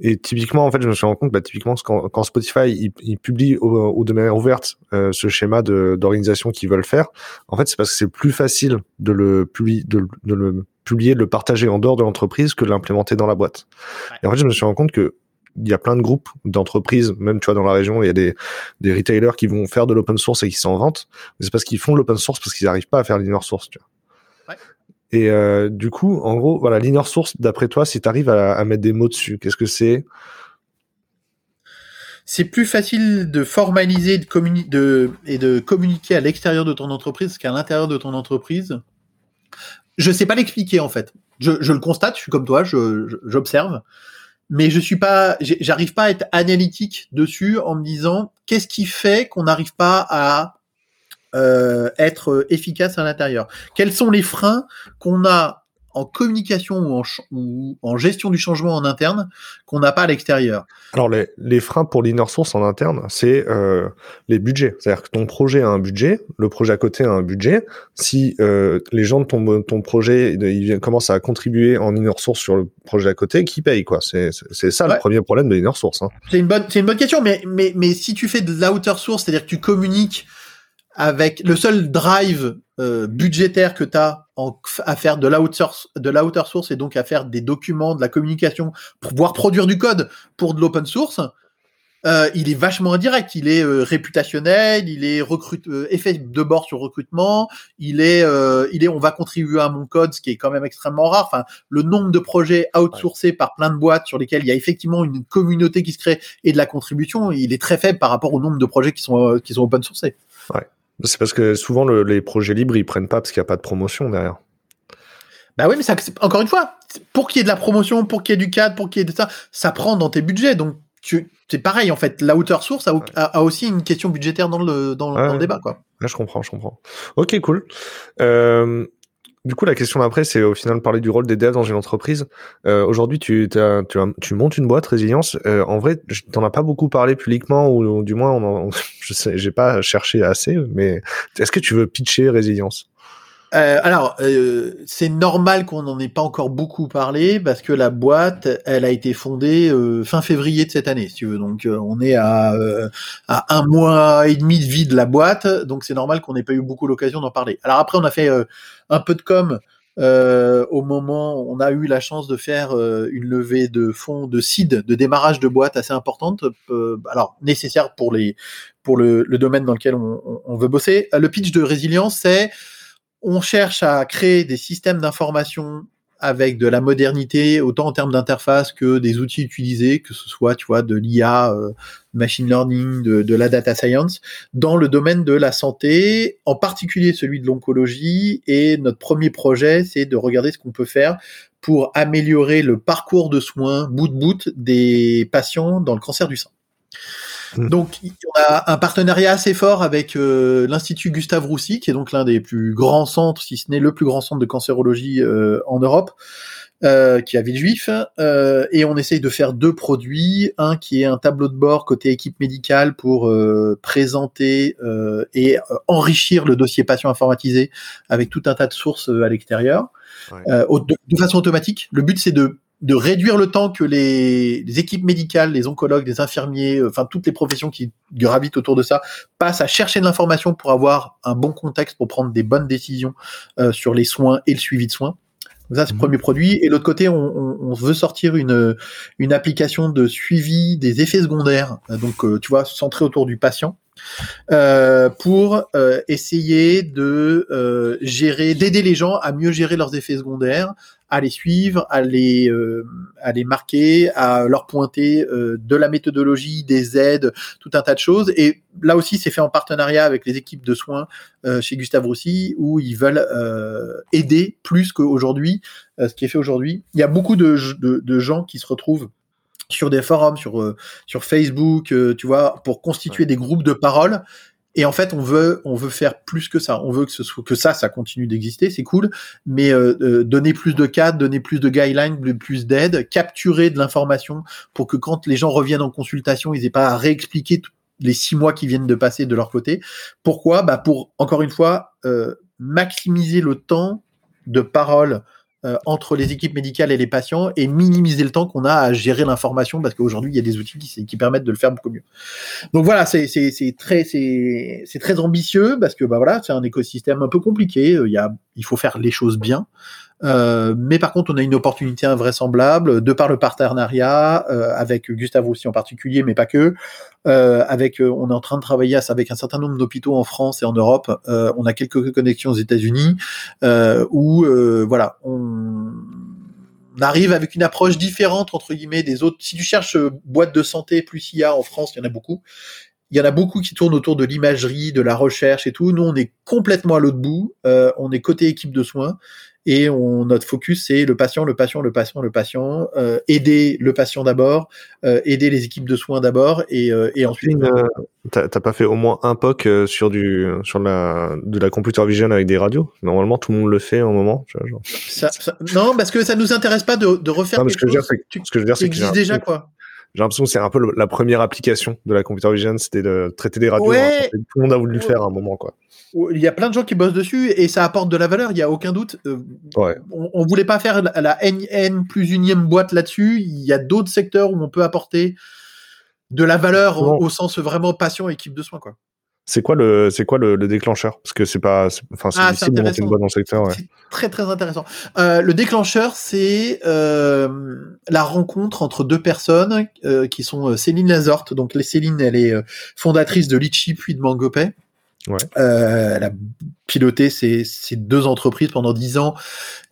et typiquement, en fait, je me suis rendu compte, bah, typiquement, quand, quand Spotify il, il publie au, de manière ouverte euh, ce schéma de d'organisation qu'ils veulent faire, en fait, c'est parce que c'est plus facile de le publier, de, de le publier, de le partager en dehors de l'entreprise que de l'implémenter dans la boîte. Et en fait, je me suis rendu compte que il y a plein de groupes d'entreprises, même tu vois dans la région, il y a des, des retailers qui vont faire de l'open source et qui s'en vantent. C'est parce qu'ils font l'open source parce qu'ils n'arrivent pas à faire l'inner source. Tu vois. Ouais. Et euh, du coup, en gros, voilà, l'inner source, d'après toi, si tu arrives à, à, mettre des mots dessus, qu'est-ce que c'est? C'est plus facile de formaliser de de, et de communiquer à l'extérieur de ton entreprise qu'à l'intérieur de ton entreprise. Je sais pas l'expliquer en fait. Je, je, le constate, je suis comme toi, j'observe. Je, mais je suis pas, j'arrive pas à être analytique dessus en me disant qu'est-ce qui fait qu'on n'arrive pas à euh, être efficace à l'intérieur? Quels sont les freins qu'on a en communication ou en, ou en gestion du changement en interne qu'on n'a pas à l'extérieur. Alors les, les freins pour l'inner source en interne, c'est euh, les budgets. C'est-à-dire que ton projet a un budget, le projet à côté a un budget. Si euh, les gens de ton, ton projet ils commencent à contribuer en inner source sur le projet à côté, qui paye quoi? C'est ça le premier problème de l'inner source. Hein. C'est une bonne c'est une bonne question, mais mais mais si tu fais de l'outer source, c'est-à-dire que tu communiques avec le seul drive euh, budgétaire que tu as à faire de l'outsource de l'outer source et donc à faire des documents, de la communication pouvoir produire du code pour de l'open source, euh, il est vachement indirect. Il est euh, réputationnel, il est recrute, effet de bord sur recrutement. Il est, il est, on va contribuer à mon code, ce qui est quand même extrêmement rare. Enfin, le nombre de projets outsourcés par plein de boîtes sur lesquels il y a effectivement une communauté qui se crée et de la contribution, il est très faible par rapport au nombre de projets qui sont qui sont open sourcés. C'est parce que souvent le, les projets libres ils prennent pas parce qu'il n'y a pas de promotion derrière. Bah oui, mais ça, encore une fois, pour qu'il y ait de la promotion, pour qu'il y ait du cadre, pour qu'il y ait de ça, ça prend dans tes budgets. Donc c'est pareil en fait. La hauteur source a, aussi une question budgétaire dans le dans, le débat quoi. je comprends, je comprends. Ok, cool. Euh, du coup, la question d'après, c'est au final parler du rôle des devs dans une entreprise. Euh, Aujourd'hui, tu, tu, tu, montes une boîte résilience. Euh, en vrai, t'en as pas beaucoup parlé publiquement, ou, du moins, [laughs] je sais, j'ai pas cherché assez. Mais est-ce que tu veux pitcher résilience? Euh, alors, euh, c'est normal qu'on n'en ait pas encore beaucoup parlé parce que la boîte, elle a été fondée euh, fin février de cette année, si tu veux. Donc, on est à, à un mois et demi de vie de la boîte, donc c'est normal qu'on n'ait pas eu beaucoup l'occasion d'en parler. Alors après, on a fait un peu de com au moment, on a eu la chance de faire une levée de fonds de seed, de démarrage de boîte assez importante, alors nécessaire pour les pour le, le domaine dans lequel on, on veut bosser. Le pitch de résilience, c'est on cherche à créer des systèmes d'information avec de la modernité, autant en termes d'interface que des outils utilisés, que ce soit, tu vois, de l'IA, euh, machine learning, de, la data science, dans le domaine de la santé, en particulier celui de l'oncologie. Et notre premier projet, c'est de regarder ce qu'on peut faire pour améliorer le parcours de soins bout de bout des patients dans le cancer du sein. Mm. Donc, on a un partenariat assez fort avec euh, l'Institut Gustave Roussy, qui est donc l'un des plus grands centres, si ce n'est le plus grand centre de cancérologie euh, en Europe, euh, qui est à Villejuif. et on essaye de faire deux produits. Un qui est un tableau de bord côté équipe médicale pour présenter et enrichir le dossier patient informatisé avec tout un tas de sources à l'extérieur. de, façon automatique. Le but, c'est de de réduire le temps que les, équipes médicales, les oncologues, les infirmiers, euh, enfin toutes les professions qui gravitent autour de ça, passent à chercher de l'information pour avoir un bon contexte pour prendre des bonnes décisions euh, sur les soins et le suivi de soins. ça, c'est le mhm. premier produit. Et l'autre côté, on, veut sortir une, une application de suivi des effets secondaires, euh, donc tu vois, centré autour du patient. pour essayer de gérer, d'aider les gens à mieux gérer leurs effets secondaires, à les suivre, à les, euh, à les marquer, à leur pointer euh, de la méthodologie, des aides, tout un tas de choses. Et là aussi, c'est fait en partenariat avec les équipes de soins euh, chez Gustave Roussy, où ils veulent aider plus qu'aujourd'hui, ce qui est fait aujourd'hui. Il y a beaucoup de, de, de gens qui se retrouvent sur des forums, sur, sur Facebook, tu vois, pour constituer des groupes de parole et en fait, on veut, on veut faire plus que ça. On veut que ce soit que ça, ça continue d'exister, c'est cool. Mais euh, euh, donner plus de cadres, donner plus de guidelines, plus d'aide, capturer de l'information pour que quand les gens reviennent en consultation, ils aient pas à réexpliquer les six mois qui viennent de passer de leur côté. Pourquoi? Bah pour encore une fois euh, maximiser le temps de parole euh, entre les équipes médicales et les patients et minimiser le temps qu'on a à gérer l'information parce qu'aujourd'hui il y a des outils qui, permettent de le faire beaucoup mieux. Donc voilà, c'est très c'est très ambitieux parce que bah voilà c'est un écosystème un peu compliqué. Il y a il faut faire les choses bien. Euh, mais par contre, on a une opportunité invraisemblable de par le partenariat euh, avec Gustave aussi en particulier, mais pas que. Euh, avec, euh, on est en train de travailler avec un certain nombre d'hôpitaux en France et en Europe. Euh, on a quelques connexions aux États-Unis où, voilà, on arrive avec une approche différente entre guillemets des autres. Si tu cherches boîte de santé plus IA en France, il y en a beaucoup. Il y en a beaucoup qui tournent autour de l'imagerie, de la recherche et tout. Nous, on est complètement à l'autre bout. on est côté équipe de soins et on, notre focus c'est le patient, le patient, le patient, le patient, euh, aider le patient d'abord, euh, aider les équipes de soins d'abord et, euh, et ensuite. T'as pas fait au moins un POC sur du sur la de la computer vision avec des radios? Normalement tout le monde le fait en moment. Tu vois, genre. Ça, ça, non, parce que ça nous intéresse pas de, de refaire quelque chose. ce que je veux dire, c'est que déjà quoi j'ai l'impression que c'est un peu la première application de la computer vision, c'était de traiter des radios. Hein. Tout le monde a voulu le faire à un moment, quoi. Il y a plein de gens qui bossent dessus et ça apporte de la valeur, il y a aucun doute. Euh, ouais. on, on, voulait pas faire la, la NN plus unième boîte là-dessus. Il y a d'autres secteurs où on peut apporter de la valeur au, sens vraiment passion équipe de soins, quoi. C'est quoi le, c'est quoi le, déclencheur? Parce que c'est pas, enfin, c'est ah, difficile de monter une boîte dans le secteur. Ouais. C'est très très intéressant. Euh, le déclencheur, c'est euh, la rencontre entre deux personnes qui sont Céline Lazorte. Donc, les Céline, elle est fondatrice de Litchi puis de Mangopay. Euh, elle a piloté ces, deux entreprises pendant dix ans.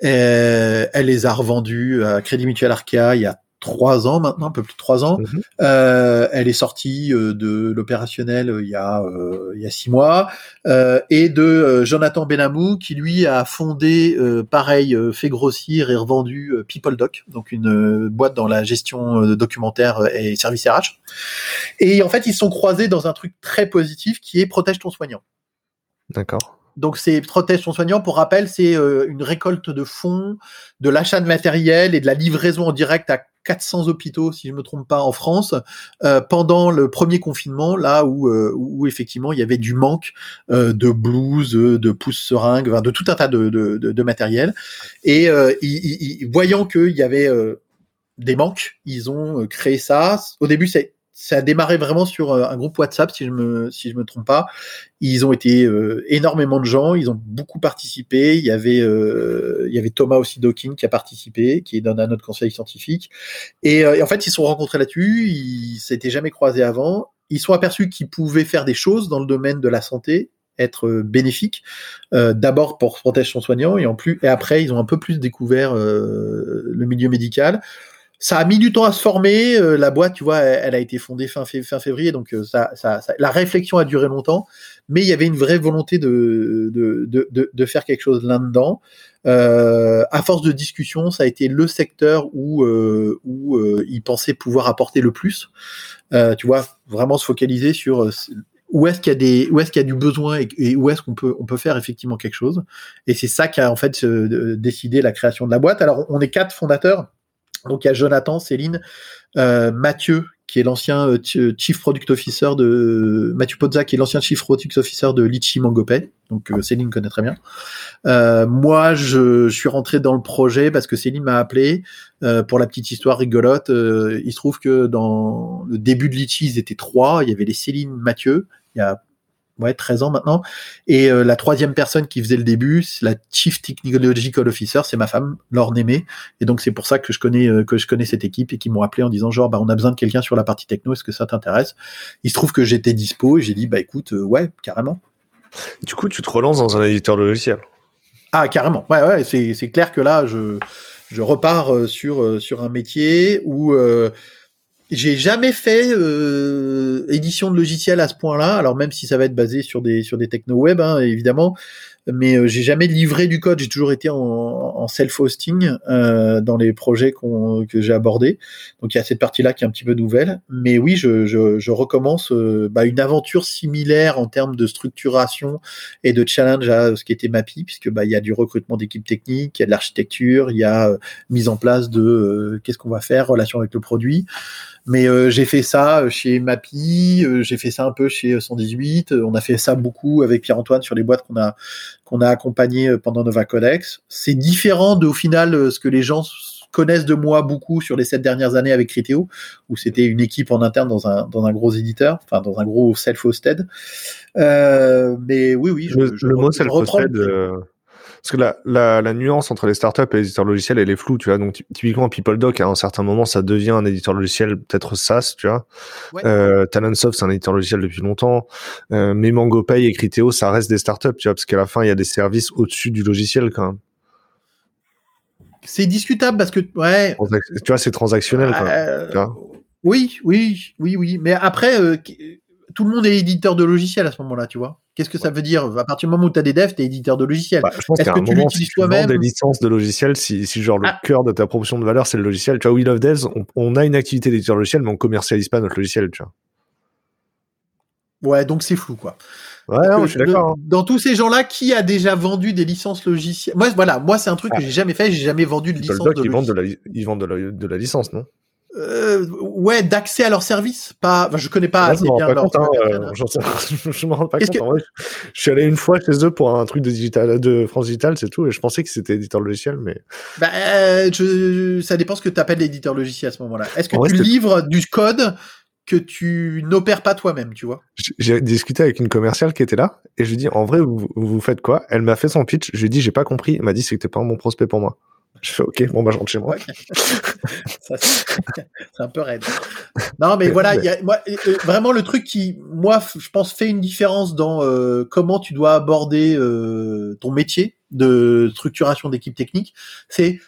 elle les a revendues à Crédit Mutuel Arkea il y a trois ans maintenant, un peu plus de trois ans. Mhm. Euh, elle est sortie euh, de l'opérationnel euh, il y a euh, il y a six mois euh, et de euh, Jonathan Benamou qui lui a fondé pareil fait grossir et revendu PeopleDoc donc une boîte dans la gestion documentaire et services RH. Et en fait ils se sont croisés dans un truc très positif qui est protège ton soignant. D'accord. Donc c'est protège ton soignant. Pour rappel, c'est euh, une récolte de fonds, de l'achat de matériel et de la livraison en direct à 400 hôpitaux, si je me trompe pas, en France, euh, pendant le premier confinement, là où, euh, où effectivement il y avait du manque euh, de blouses, de pousses seringues, enfin, de tout un tas de, de, de, matériel. Et euh, ils, ils, voyant qu'il y avait euh, des manques, ils ont créé ça. Au début, c'est ça a démarré vraiment sur un groupe WhatsApp, si je me si je me trompe pas. Ils ont été euh, énormément de gens, ils ont beaucoup participé. Il y avait euh, il y avait Thomas aussi Dawkins qui a participé, qui est dans un autre conseil scientifique. Et, euh, en fait, ils se sont rencontrés là-dessus. Ils s'étaient jamais croisés avant. Ils sont aperçus qu'ils pouvaient faire des choses dans le domaine de la santé être bénéfiques. Euh, D'abord pour protéger son soignant et en plus et après ils ont un peu plus découvert euh, le milieu médical ça a mis du temps à se former. Euh, la boîte, tu vois, elle, a été fondée fin, février, donc euh, ça, ça, ça, la réflexion a duré longtemps, mais il y avait une vraie volonté de, de, de, de faire quelque chose là-dedans. Euh, à force de discussion, ça a été le secteur où, euh, où euh, ils pensaient pouvoir apporter le plus. tu vois, vraiment se focaliser sur où est-ce qu'il y a des où est-ce qu'il y a du besoin et, et où est-ce qu'on peut on peut faire effectivement quelque chose. Et c'est ça qui a en fait décidé la création de la boîte. Alors on est quatre fondateurs. Donc il y a Jonathan, Céline, euh, Mathieu, qui est l'ancien euh, Chief Product Officer de Mathieu Pozza, qui est l'ancien Chief Product Officer de Litchi Mangopay. Donc euh, Céline connaît très bien. Euh, moi, je, je, suis rentré dans le projet parce que Céline m'a appelé euh, pour la petite histoire rigolote. Euh, il se trouve que dans le début de Litchi, ils étaient trois. Il y avait les Céline, Mathieu. Il y a ouais, 13 ans maintenant. Et euh, la troisième personne qui faisait le début, la Chief Technological Officer, c'est ma femme, Laure Némé. Et donc c'est pour ça que je connais euh, que je connais cette équipe et qui m'ont appelé en disant genre bah on a besoin de quelqu'un sur la partie techno, est-ce que ça t'intéresse? Il se trouve que j'étais dispo et j'ai dit bah écoute euh, ouais carrément. Du coup tu te relances dans un éditeur de logiciel. Ah carrément. Ouais ouais c'est c'est clair que là je je repars sur sur un métier où j'ai jamais fait euh, édition de logiciel à ce point-là. Alors même si ça va être basé sur des sur des techno web, hein, évidemment, mais euh, j'ai jamais livré du code. J'ai toujours été en, en self-hosting euh, dans les projets que j'ai abordés. Donc il y a cette partie-là qui est un petit peu nouvelle. Mais oui, je, je, je recommence euh, bah, une aventure similaire en termes de structuration et de challenge à ce qui était Mappy, puisque bah il y a du recrutement d'équipes techniques, il y a de l'architecture, il y a mise en place de euh, qu'est-ce qu'on va faire, relation avec le produit. Mais euh, j'ai fait ça chez Mappy, euh, j'ai fait ça un peu chez 118. on a fait ça beaucoup avec Pierre-Antoine sur les boîtes qu'on a qu'on a accompagnées pendant Nova Codex. C'est différent de au final ce que les gens connaissent de moi beaucoup sur les sept dernières années avec Criteo, où c'était une équipe en interne dans un, dans un gros éditeur, enfin dans un gros self-hosted. Euh, mais oui, oui, je, le, je, le mot self-hosted, parce que la, la, la, nuance entre les startups et les éditeurs logiciels, elle est floue, tu vois. Donc, typiquement, PeopleDoc, à un certain moment, ça devient un éditeur logiciel, peut-être SaaS, tu vois. Ouais. Euh, Talentsoft, c'est un éditeur logiciel depuis longtemps. Euh, mais MangoPay et Criteo, ça reste des startups, tu vois, parce qu'à la fin, il y a des services au-dessus du logiciel, quand même. C'est discutable parce que, ouais. Tu vois, c'est transactionnel, quand même. Euh, oui, oui, oui, oui. Mais après, euh, tout le monde est éditeur de logiciel à ce moment-là, tu vois. Qu'est-ce que ouais. ça veut dire? À partir du moment où tu as des devs, tu es éditeur de logiciel. Bah, je pense que tu l'utilises si toi-même? des licences de logiciel, si, si genre ah. le cœur de ta proposition de valeur, c'est le logiciel. Tu vois, We Love Devs, on, on a une activité d'éditeur de logiciel, mais on commercialise pas notre logiciel, tu vois. Ouais, donc c'est flou, quoi. Ouais, non, je suis d'accord. Hein. Dans tous ces gens-là, qui a déjà vendu des licences logicielles? Moi, voilà, moi, c'est un truc ah. que j'ai jamais fait. J'ai jamais vendu de licence. De ils vendent de la, ils vendent de la, de la licence, non? Euh, ouais, d'accès à leur service. Pas, enfin, je connais pas assez bien leur. Compte, hein, euh, [laughs] je me rends pas compte. Que... En vrai, je suis allé une fois chez eux pour un truc de digital, de France Digital, c'est tout, et je pensais que c'était éditeur logiciel, mais. Bah, euh, je, ça dépend ce que tu appelles l'éditeur logiciel à ce moment-là. Est-ce que tu livres du code que tu n'opères pas toi-même, tu vois? J'ai discuté avec une commerciale qui était là et je lui ai dit en vrai vous, vous faites quoi? Elle m'a fait son pitch, je lui ai dit j'ai pas compris, elle m'a dit c'est que t'es pas un bon prospect pour moi. Je fais ok, bon bah je rentre chez moi. [laughs] [laughs] c'est un peu raide. Non mais voilà, y a, moi, vraiment le truc qui, moi, je pense fait une différence dans euh, comment tu dois aborder euh, ton métier de structuration d'équipe technique, c'est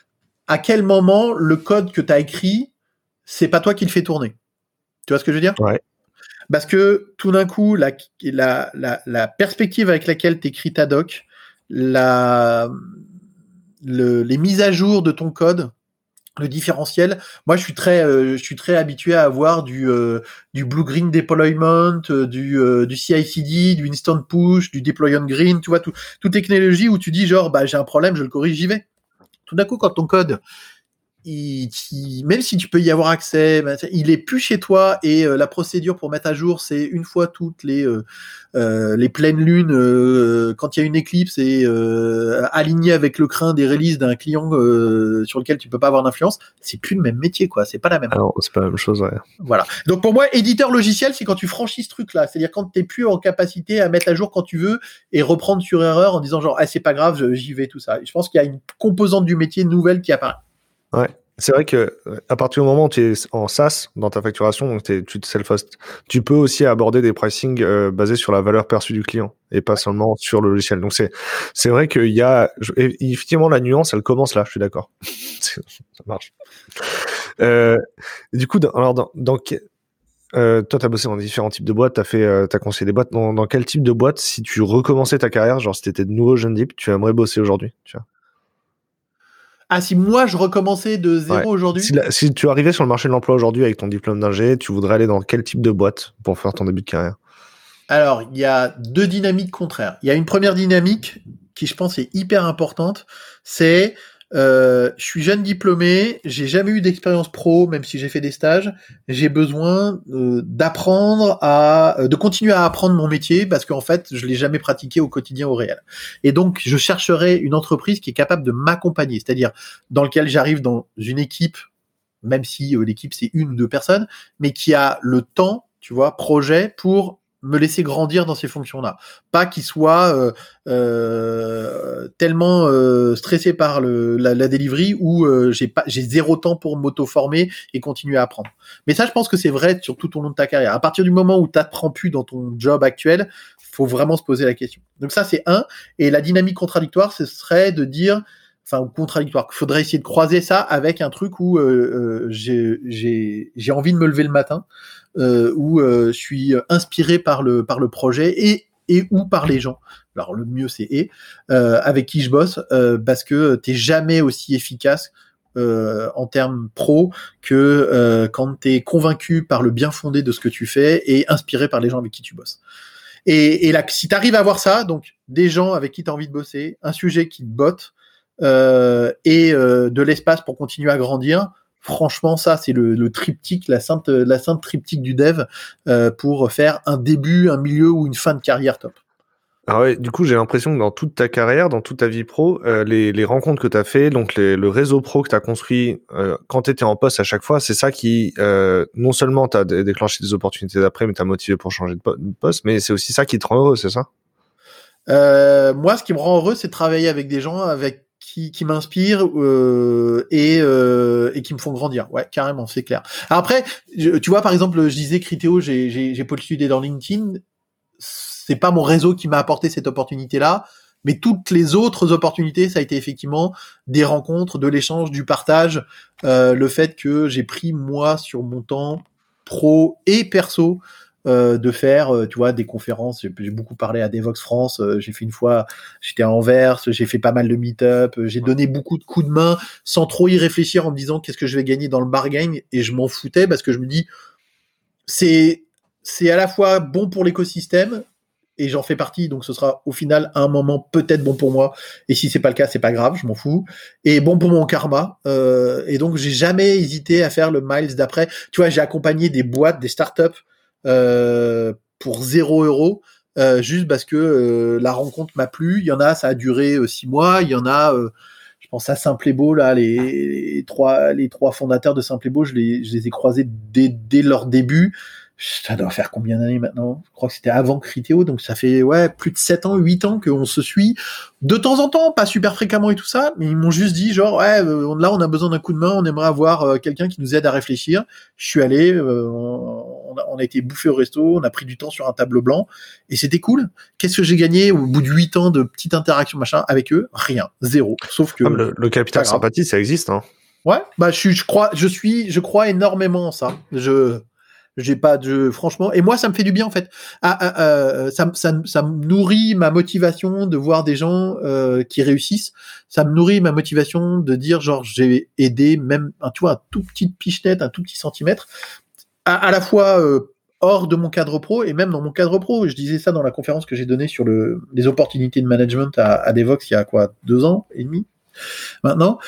à quel moment le code que tu as écrit, c'est pas toi qui le fais tourner. Tu vois ce que je veux dire? Ouais. Parce que tout d'un coup, la, la, la, la, perspective avec laquelle tu écris ta doc, la, le, les mises à jour de ton code, le différentiel. Moi, je suis très, euh, je suis très habitué à avoir du euh, du blue green deployment, euh, du du CI/CD, du instant push, du deploy on green. Tu vois, tout, toute technologie où tu dis genre, bah j'ai un problème, je le corrige, j'y vais. Tout d'un coup, quand ton code il, même si tu peux y avoir accès, ben, il est plus chez toi et euh, la procédure pour mettre à jour, c'est une fois toutes les euh, euh les pleines lunes euh, quand il y a une éclipse et aligné avec le crin des releases d'un client sur lequel tu peux pas avoir d'influence. C'est plus le même métier, quoi. C'est pas la même. Alors, c'est pas la même chose, ouais. Voilà. Donc pour moi, éditeur logiciel, c'est quand tu franchis ce truc-là, c'est-à-dire quand t'es plus en capacité à mettre à jour quand tu veux et reprendre sur erreur en disant genre, ah c'est pas grave, j'y vais tout ça. je pense qu'il y a une composante du métier nouvelle qui apparaît. Ouais. C'est vrai que à partir du moment où tu es en SaaS dans ta facturation, donc tu te self-host, tu peux aussi aborder des pricing euh, basés sur la valeur perçue du client et pas seulement sur le logiciel. Donc c'est c'est vrai qu'il y a effectivement la nuance, elle commence là. Je suis d'accord. [laughs] ça marche. Euh, du coup, dans, alors dans, dans euh, toi, tu as bossé dans différents types de boîtes, tu as fait, euh, as conseillé des boîtes. Dans, dans, quel type de boîte, si tu recommençais ta carrière, genre si tu étais de nouveau jeune deep, tu aimerais bosser aujourd'hui tu vois? Ah, si moi je recommençais de zéro aujourd'hui si, tu arrivais sur le marché de l'emploi aujourd'hui avec ton diplôme d'ingé, tu voudrais aller dans quel type de boîte pour faire ton début de carrière? Alors, il y a deux dynamiques contraires. Il y a une première dynamique qui, je pense, est hyper importante. C'est euh, je suis jeune diplômé, j'ai jamais eu d'expérience pro, même si j'ai fait des stages. J'ai besoin euh, d'apprendre à, euh, de continuer à apprendre mon métier parce qu'en fait, je l'ai jamais pratiqué au quotidien, au réel. Et donc, je chercherai une entreprise qui est capable de m'accompagner, c'est-à-dire dans lequel j'arrive dans une équipe, même si l'équipe c'est une ou deux personnes, mais qui a le temps, tu vois, projet pour me laisser grandir dans ces fonctions-là. Pas qu'il soit euh, euh, tellement euh, stressé par la, la delivery où j'ai pas j'ai zéro temps pour m'auto-former et continuer à apprendre. Mais ça, je pense que c'est vrai sur tout au long de ta carrière. À partir du moment où tu n'apprends plus dans ton job actuel, faut vraiment se poser la question. Donc ça, c'est un. Et la dynamique contradictoire, ce serait de dire enfin contradictoire. Il faudrait essayer de croiser ça avec un truc où j'ai envie de me lever le matin où euh, je suis inspiré par le par le projet et et ou par les gens. Alors le mieux c'est et euh, avec qui je bosse euh, parce que t'es jamais aussi efficace euh, en termes pro que quand tu es convaincu par le bien fondé de ce que tu fais et inspiré par les gens avec qui tu bosses. Et, et là, si tu arrives à voir ça, donc des gens avec qui tu as envie de bosser, un sujet qui te botte euh, et de l'espace pour continuer à grandir, Franchement, ça, c'est le, triptyque, la sainte, la sainte triptyque du dev euh, pour faire un début, un milieu ou une fin de carrière top. Ah ouais, du coup, j'ai l'impression que dans toute ta carrière, dans toute ta vie pro, euh, les, rencontres que tu as fait, donc le réseau pro que tu as construit euh, quand tu étais en poste à chaque fois, c'est ça qui, non seulement t'a déclenché des opportunités d'après, mais t'a motivé pour changer de poste, mais c'est aussi ça qui te rend heureux, c'est ça? Moi, ce qui me rend heureux, c'est de travailler avec des gens avec qui, qui m'inspirent euh, et, euh, et qui me font grandir. Ouais, carrément, c'est clair. après, tu vois, par exemple, je disais Critéo, j'ai postulé dans LinkedIn. C'est pas mon réseau qui m'a apporté cette opportunité-là, mais toutes les autres opportunités, ça a été effectivement des rencontres, de l'échange, du partage, euh, le fait que j'ai pris moi sur mon temps pro et perso euh, de faire, euh, tu vois, des conférences. J'ai beaucoup parlé à Devox France. Euh, j'ai fait une fois, j'étais à Anvers, j'ai fait pas mal de meet-up. J'ai donné beaucoup de coups de main sans trop y réfléchir en me disant qu'est-ce que je vais gagner dans le bargain et je m'en foutais parce que je me dis c'est c'est à la fois bon pour l'écosystème et j'en fais partie, donc ce sera au final un moment peut-être bon pour moi. Et si c'est pas le cas, c'est pas grave, je m'en fous. Et bon pour mon karma. Euh, et donc j'ai jamais hésité à faire le miles d'après. Tu vois, j'ai accompagné des boîtes, des startups euh, pour 0 euros. Euh, juste parce que euh, la rencontre m'a plu. Il y en a, ça a duré six mois. Il y en a, je pense à Simple Beau, là, les, trois, les trois fondateurs de Simple Beau, je les, je les ai croisés dès, dès leur début. ça doit faire combien d'années maintenant? Je crois que c'était avant Criteo, donc ça fait ouais plus de 7 ans, 8 ans qu'on se suit de temps en temps, pas super fréquemment et tout ça, mais ils m'ont juste dit genre ouais euh, là on a besoin d'un coup de main, on aimerait avoir euh, quelqu'un qui nous aide à réfléchir. Je suis allé, euh, on, a, on, a, été bouffé au resto, on a pris du temps sur un tableau blanc et c'était cool. Qu'est-ce que j'ai gagné au bout de 8 ans de petite interaction machin avec eux? Rien, zéro. Sauf que le, le, capital sympathie ça existe hein. Ouais, bah je, je crois, je suis, je crois énormément en ça. Je j'ai pas de franchement et moi ça me fait du bien en fait. Ah, ah, ah, ça, ça, ça me nourrit ma motivation de voir des gens euh, qui réussissent. Ça me nourrit ma motivation de dire genre j'ai aidé même un tu vois un tout petit pichenette, un tout petit centimètre à, à la fois euh, hors de mon cadre pro et même dans mon cadre pro. Je disais ça dans la conférence que j'ai donnée sur le, les opportunités de management à, à Devox il y a quoi deux ans et demi Maintenant,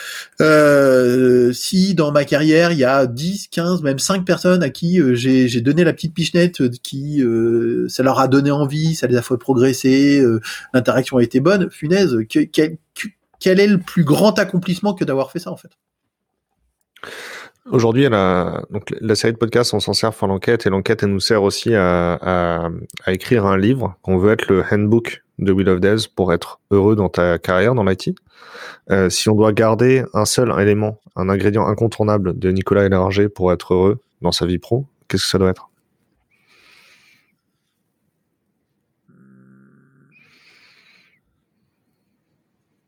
euh, si dans ma carrière, il y a 10, 15, même 5 personnes à qui euh, j'ai donné la petite pichenette, qui euh, ça leur a donné envie, ça les a fait progresser, euh, l'interaction a été bonne, funaise, quel, quel est le plus grand accomplissement que d'avoir fait ça en fait? Aujourd'hui, la, série de podcasts, on s'en sert pour l'enquête et l'enquête, elle nous sert aussi à, écrire un livre qu'on veut être le handbook de Will of Devs pour être heureux dans ta carrière dans l'IT. Euh, si on doit garder un seul élément, un ingrédient incontournable de Nicolas Hélarger pour être heureux dans sa vie pro, qu'est-ce que ça doit être?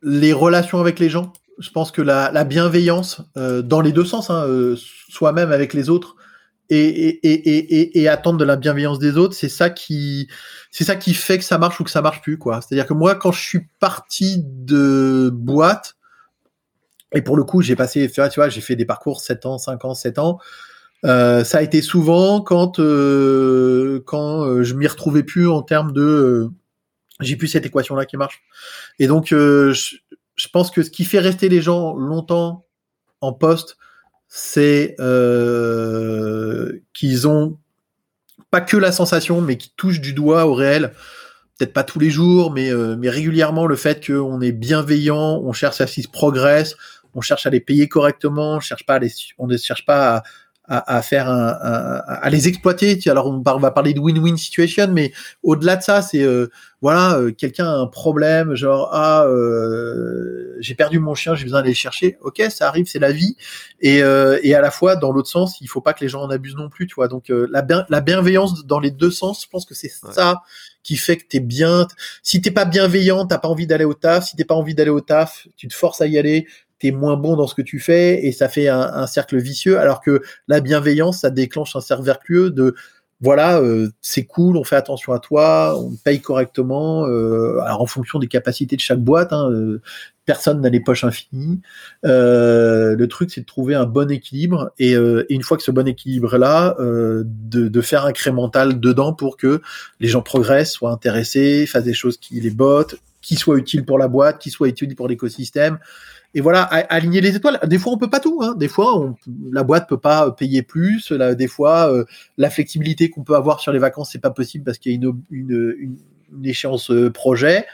Les relations avec les gens? Je pense que la, bienveillance, euh, dans les deux sens, hein, euh, soi-même avec les autres, et, et, et, et, attendre de la bienveillance des autres, c'est ça qui, c'est ça qui fait que ça marche ou que ça marche plus, quoi. C'est-à-dire que moi, quand je suis parti de boîte, et pour le coup, j'ai passé, tu vois, j'ai fait des parcours 7 ans, 5 ans, 7 ans, euh, ça a été souvent quand, euh, quand euh, je m'y retrouvais plus en termes de, euh, j'ai plus cette équation-là qui marche. Et donc, je pense que ce qui fait rester les gens longtemps en poste, c'est euh, qu'ils ont pas que la sensation, mais qui touchent du doigt au réel. Peut-être pas tous les jours, mais, euh, régulièrement le fait qu'on est bienveillant, on cherche à ce qu'ils progressent, on cherche à les payer correctement, on on ne cherche pas à, à, à faire un, à les exploiter. Alors on, va parler de win-win situation, mais au-delà de ça, c'est euh, voilà, euh, quelqu'un a un problème, genre ah euh, j'ai perdu mon chien, j'ai besoin d'aller chercher. Ok, ça arrive, c'est la vie. Et, euh, et à la fois dans l'autre sens, il faut pas que les gens en abusent non plus, tu vois. Donc la, la bienveillance dans les deux sens, je pense que c'est ça qui fait que t'es bien. Si t'es pas bienveillant, t'as pas envie d'aller au taf. Si t'es pas envie d'aller au taf, tu te forces à y aller t'es moins bon dans ce que tu fais et ça fait un, cercle vicieux. Alors que la bienveillance, ça déclenche un cercle vertueux de voilà, euh, c'est cool, on fait attention à toi, on paye correctement, euh, alors en fonction des capacités de chaque boîte, hein, euh, personne n'a les poches infinies. le truc, c'est de trouver un bon équilibre et, une fois que ce bon équilibre est là, de, de, faire incrémental dedans pour que les gens progressent, soient intéressés, fassent des choses qui les bottent, qui soient utiles pour la boîte, qui soient utiles pour l'écosystème et voilà, aligner les étoiles. Des fois, on peut pas tout. Hein. Des fois, on, la boîte peut pas payer plus. des fois, euh, la flexibilité qu'on peut avoir sur les vacances, c'est pas possible parce qu'il y a une, une, une, échéance euh, projet.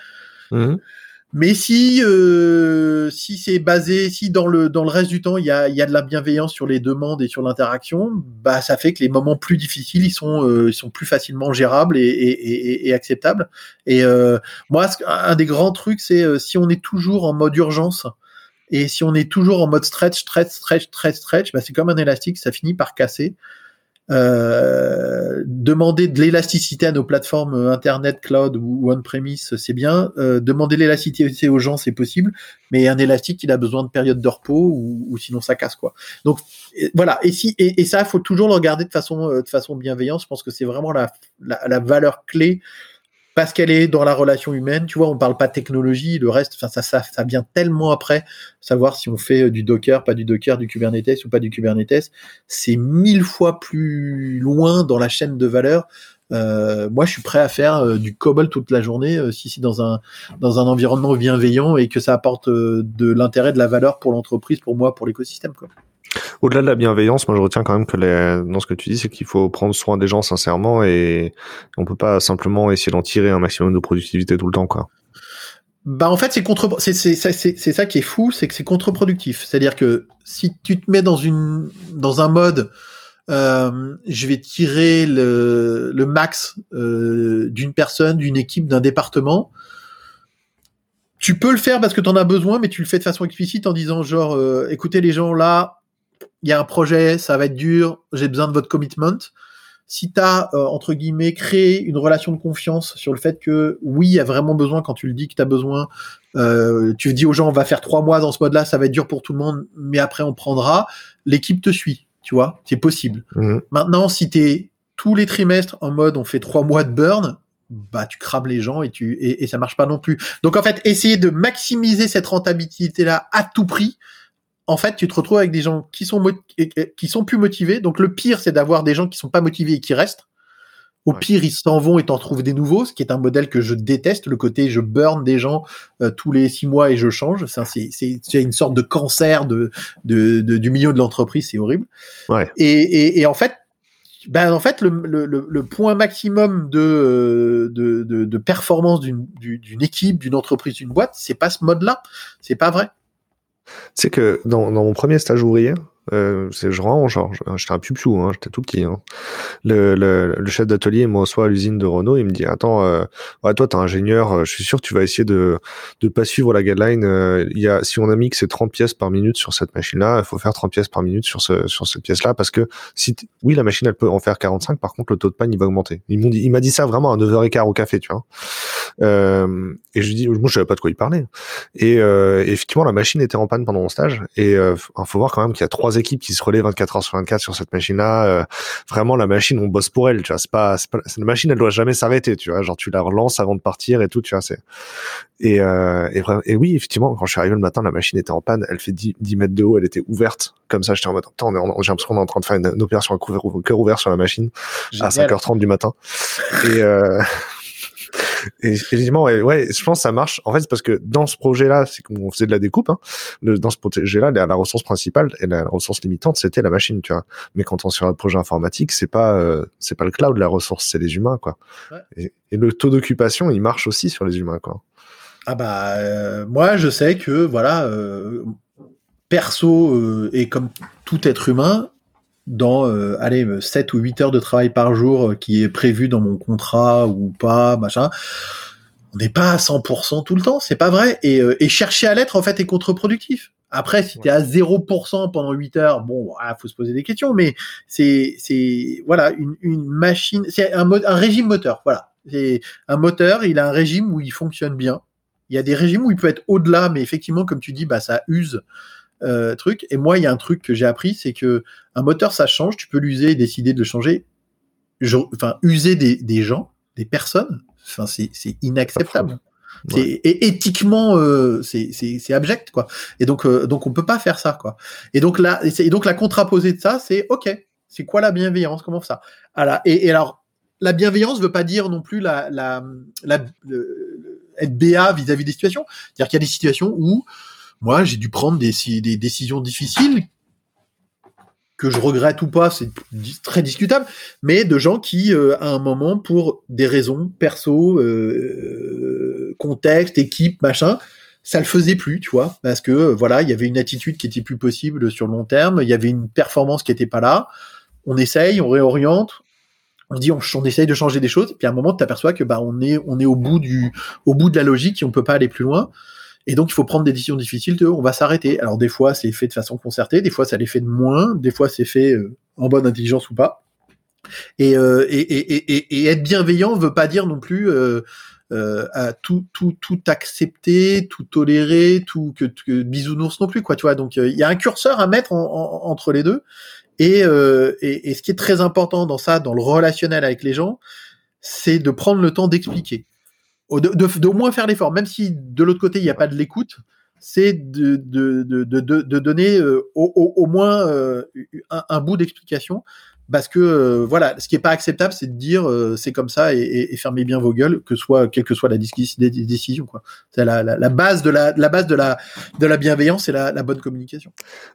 Mmh. Mais si euh, si c'est basé, si dans le dans le reste du temps il y a, y a de la bienveillance sur les demandes et sur l'interaction, bah ça fait que les moments plus difficiles ils sont euh, ils sont plus facilement gérables et, et, et, et acceptables. Et euh, moi un des grands trucs c'est si on est toujours en mode urgence, et si on est toujours en mode stretch, stretch, stretch, stretch, stretch, bah c'est comme un élastique, ça finit par casser. Euh, demander de l'élasticité à nos plateformes internet, cloud ou on-premise, c'est bien. Euh, demander l'élasticité aux gens, c'est possible. Mais un élastique, il a besoin de période de repos ou, sinon ça casse quoi. Donc voilà. Et si et, et faut toujours le regarder de façon euh, de façon bienveillante. Je pense que c'est vraiment la, la valeur clé parce qu'elle est dans la relation humaine. Tu vois, on parle pas technologie, le reste, ça, ça, vient tellement après. Savoir si on fait euh, du Docker, pas du Docker, du Kubernetes ou pas du Kubernetes, c'est mille fois plus loin dans la chaîne de valeur. Euh, moi, je suis prêt à faire euh, du COBOL toute la journée, euh, si si dans un dans un environnement bienveillant et que ça apporte de l'intérêt, de la valeur pour l'entreprise, pour moi, pour l'écosystème. Quoi. Au-delà de la bienveillance, moi je retiens quand même que les, dans ce que tu dis, c'est qu'il faut prendre soin des gens sincèrement et on peut pas simplement essayer d'en tirer un maximum de productivité tout le temps, quoi. Bah en fait c'est contre c'est c'est ça qui est fou, c'est que c'est contre-productif. C'est-à-dire que si tu te mets dans une dans un mode euh, je vais tirer le, le max euh, d'une personne, d'une équipe, d'un département. Tu peux le faire parce que tu en as besoin, mais tu le fais de façon explicite en disant genre, euh, écoutez les gens là, il y a un projet, ça va être dur, j'ai besoin de votre commitment. Si tu as, euh, entre guillemets, créé une relation de confiance sur le fait que oui, il y a vraiment besoin quand tu le dis que tu as besoin, euh, tu dis aux gens, on va faire trois mois dans ce mode-là, ça va être dur pour tout le monde, mais après on prendra, l'équipe te suit, tu vois, c'est possible. Mhm. Maintenant, si tu es tous les trimestres en mode on fait trois mois de burn, bah tu crames les gens et tu et, et ça marche pas non plus. Donc en fait, essayer de maximiser cette rentabilité là à tout prix. En fait, tu te retrouves avec des gens qui sont qui sont plus motivés. Donc le pire, c'est d'avoir des gens qui sont pas motivés et qui restent. Au Ouais. pire, ils s'en vont et t'en trouves des nouveaux, ce qui est un modèle que je déteste. Le côté je burn des gens euh, tous les six mois et je change. C'est une sorte de cancer de, de, de- du milieu de l'entreprise. C'est horrible. Ouais. Et, et, et en fait, ben en fait, le, le, le, le point maximum de, de, de, de performance d'une du- d'une équipe, d'une entreprise, d'une boîte, c'est pas ce mode-là. C'est pas vrai. C'est que dans, dans mon premier stage ouvrier, euh, c'est vraiment genre, j'étais un pupiou, hein, j'étais tout petit. Hein. Le, le, le chef d'atelier me reçoit à l'usine de Renault, il me dit attends, euh, ouais, toi t'es ingénieur, euh, je suis sûr que tu vas essayer de de pas suivre la guideline. euh, y a si on a mis que c'est 30 pièces par minute sur cette machine-là, il faut faire 30 pièces par minute sur ce sur cette pièce-là parce que si oui la machine elle peut en faire 45, par contre le taux de panne il va augmenter. Dit, il m'a dit ça vraiment à 9h15 au café, tu vois. Euh, et je lui dis, moi je savais pas de quoi il parlait. Et euh, effectivement, la machine était en panne pendant mon stage. Et euh, f- faut voir quand même qu'il y a trois équipes qui se relaient 24 heures sur 24 sur cette machine-là. Euh, vraiment, la machine, on bosse pour elle. Tu vois, c'est pas, c'est pas, la machine, elle doit jamais s'arrêter. Tu vois, genre tu la relances avant de partir et tout. Tu vois, c'est. Et euh, et, et oui, effectivement, quand je suis arrivé le matin, la machine était en panne. Elle fait 10, 10 mètres de haut. Elle était ouverte comme ça. J'étais en mode, en- j'ai l'impression qu'on est en train de faire une, une opération à couvert- cœur ouvert sur la machine à 5h30 du matin. Et, euh, et effectivement, ouais, ouais, je pense que ça marche. En fait, c'est parce que dans ce projet-là, c'est qu'on faisait de la découpe. Hein. Le, dans ce projet-là, la, la ressource principale et la, ressource limitante, c'était la machine, tu vois. Mais quand on est sur un projet informatique, c'est pas, euh, c'est pas le cloud la ressource, c'est les humains, quoi. Ouais. Et, et le taux d'occupation, il marche aussi sur les humains, quoi. Ah bah euh, moi je sais que voilà euh, perso euh, et comme tout être humain dans euh, allez 7 ou 8 heures de travail par jour euh, qui est prévu dans mon contrat ou pas machin. On n'est pas à 100% tout le temps c'est pas vrai. Et, euh, et chercher à l'être en fait est contre-productif. Après si tu es à 0% pendant 8 heures bon il faut se poser des questions mais c'est c'est voilà une, une machine c'est un un régime moteur voilà. C'est un moteur il a un régime où il fonctionne bien. Il y a des régimes où il peut être au-delà, mais effectivement, comme tu dis, bah ça use euh, truc. Et moi, il y a un truc que j'ai appris, c'est que un moteur, ça change. Tu peux l'user et décider de le changer. Je- enfin, user des, des gens, des personnes, enfin, c'est inacceptable. C'est et éthiquement, euh, c'est abject quoi. Et donc euh, donc on peut pas faire ça quoi. Et donc là, et, donc la contraposée de ça, c'est ok. C'est quoi la bienveillance? Comment ça? Voilà. et, et alors la bienveillance veut pas dire non plus la la, être BA vis-à-vis des situations. C'est-à-dire qu'il y a des situations où moi j'ai dû prendre des, si- des décisions difficiles que je regrette ou pas, c'est très discutable, mais de gens qui, euh, à un moment, pour des raisons perso, euh, contexte, équipe, machin, ça le faisait plus, tu vois, parce que euh, voilà, il y avait une attitude qui était plus possible sur le long terme, il y avait une performance qui était pas là. On essaye, on réoriente, on dit on, essaye de changer des choses, puis à un moment, tu t'aperçois que bah on est on est au bout du au bout de la logique et on peut pas aller plus loin. Et donc, il faut prendre des décisions difficiles de, on va s'arrêter. Alors, des fois, c'est fait de façon concertée, des fois, ça les fait de moins, des fois, c'est fait euh, en bonne intelligence ou pas. Et, euh, et, et, et, être bienveillant veut pas dire non plus euh, euh, tout, tout, tout accepter, tout tolérer, tout que, que bisounours non plus, quoi. Tu vois. Donc, euh, il y a un curseur à mettre en, en, entre les deux. Euh, et, et ce qui est très important dans ça, dans le relationnel avec les gens, c'est de prendre le temps d'expliquer de, de, de, moins faire l'effort, même si de l'autre côté il n'y a pas de l'écoute, c'est de, de, donner euh, au, au, au, moins euh, un, bout d'explication. Parce que euh, voilà, ce qui est pas acceptable, c'est de dire euh, c'est comme ça et, fermez bien vos gueules, que soit quelle que soit la décision. C'est la, la, base de la, la base de la de la bienveillance et la, bonne communication.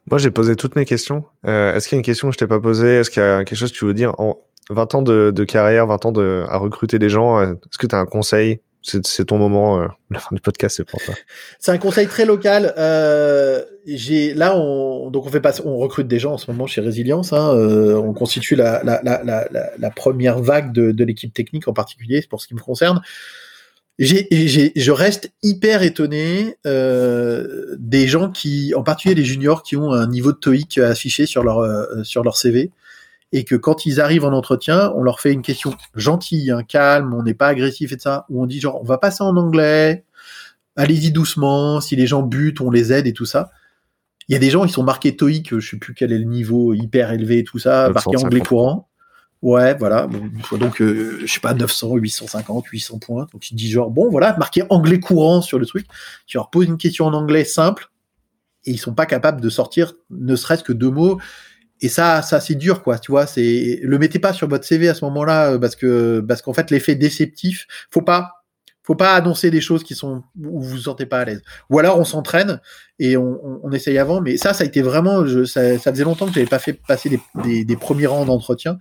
Moi, j'ai posé toutes mes questions. Est-ce qu'il y a une question que je t'ai pas posée? Est-ce qu'il y a quelque chose que tu veux dire? En 20 ans de, de carrière, 20 ans de, à recruter des gens Est-ce que tu as un conseil? C'est ton moment. La fin du podcast, c'est pour toi. [laughs] C'est un conseil très local. Euh, j'ai là, on donc on fait pas, on recrute des gens en ce moment chez Résilience. Hein, euh, on constitue la, la, la, la, première vague de, de l'équipe technique en particulier, pour ce qui me concerne. J'ai, je reste hyper étonné euh, des gens qui, en particulier les juniors, qui ont un niveau de TOEIC affiché sur leur sur leur CV et que quand ils arrivent en entretien, on leur fait une question gentille, hein, calme, on n'est pas agressif et de ça, où on dit genre on va passer en anglais, allez-y doucement, si les gens butent, on les aide et tout ça. Il y a des gens, ils sont marqués TOEIC, je sais plus quel est le niveau hyper élevé et tout ça, marqué anglais courant. Ouais, voilà. donc, euh, je sais pas, 900, 850, 800 points. Donc, il dit genre, bon, voilà, marqué anglais courant sur le truc. Tu leur poses une question en anglais simple et ils sont pas capables de sortir ne serait-ce que deux mots et ça, ça c'est dur, quoi. Tu vois, c'est le mettez pas sur votre CV à ce moment-là euh, parce que parce qu'en fait l'effet déceptif, faut pas, faut pas annoncer des choses qui sont où vous vous sentez pas à l'aise. Ou alors on s'entraîne et on, on, on, essaye avant. Mais ça, ça a été vraiment, je, ça, ça faisait longtemps que j'avais pas fait passer des, des, des premiers rangs d'entretien.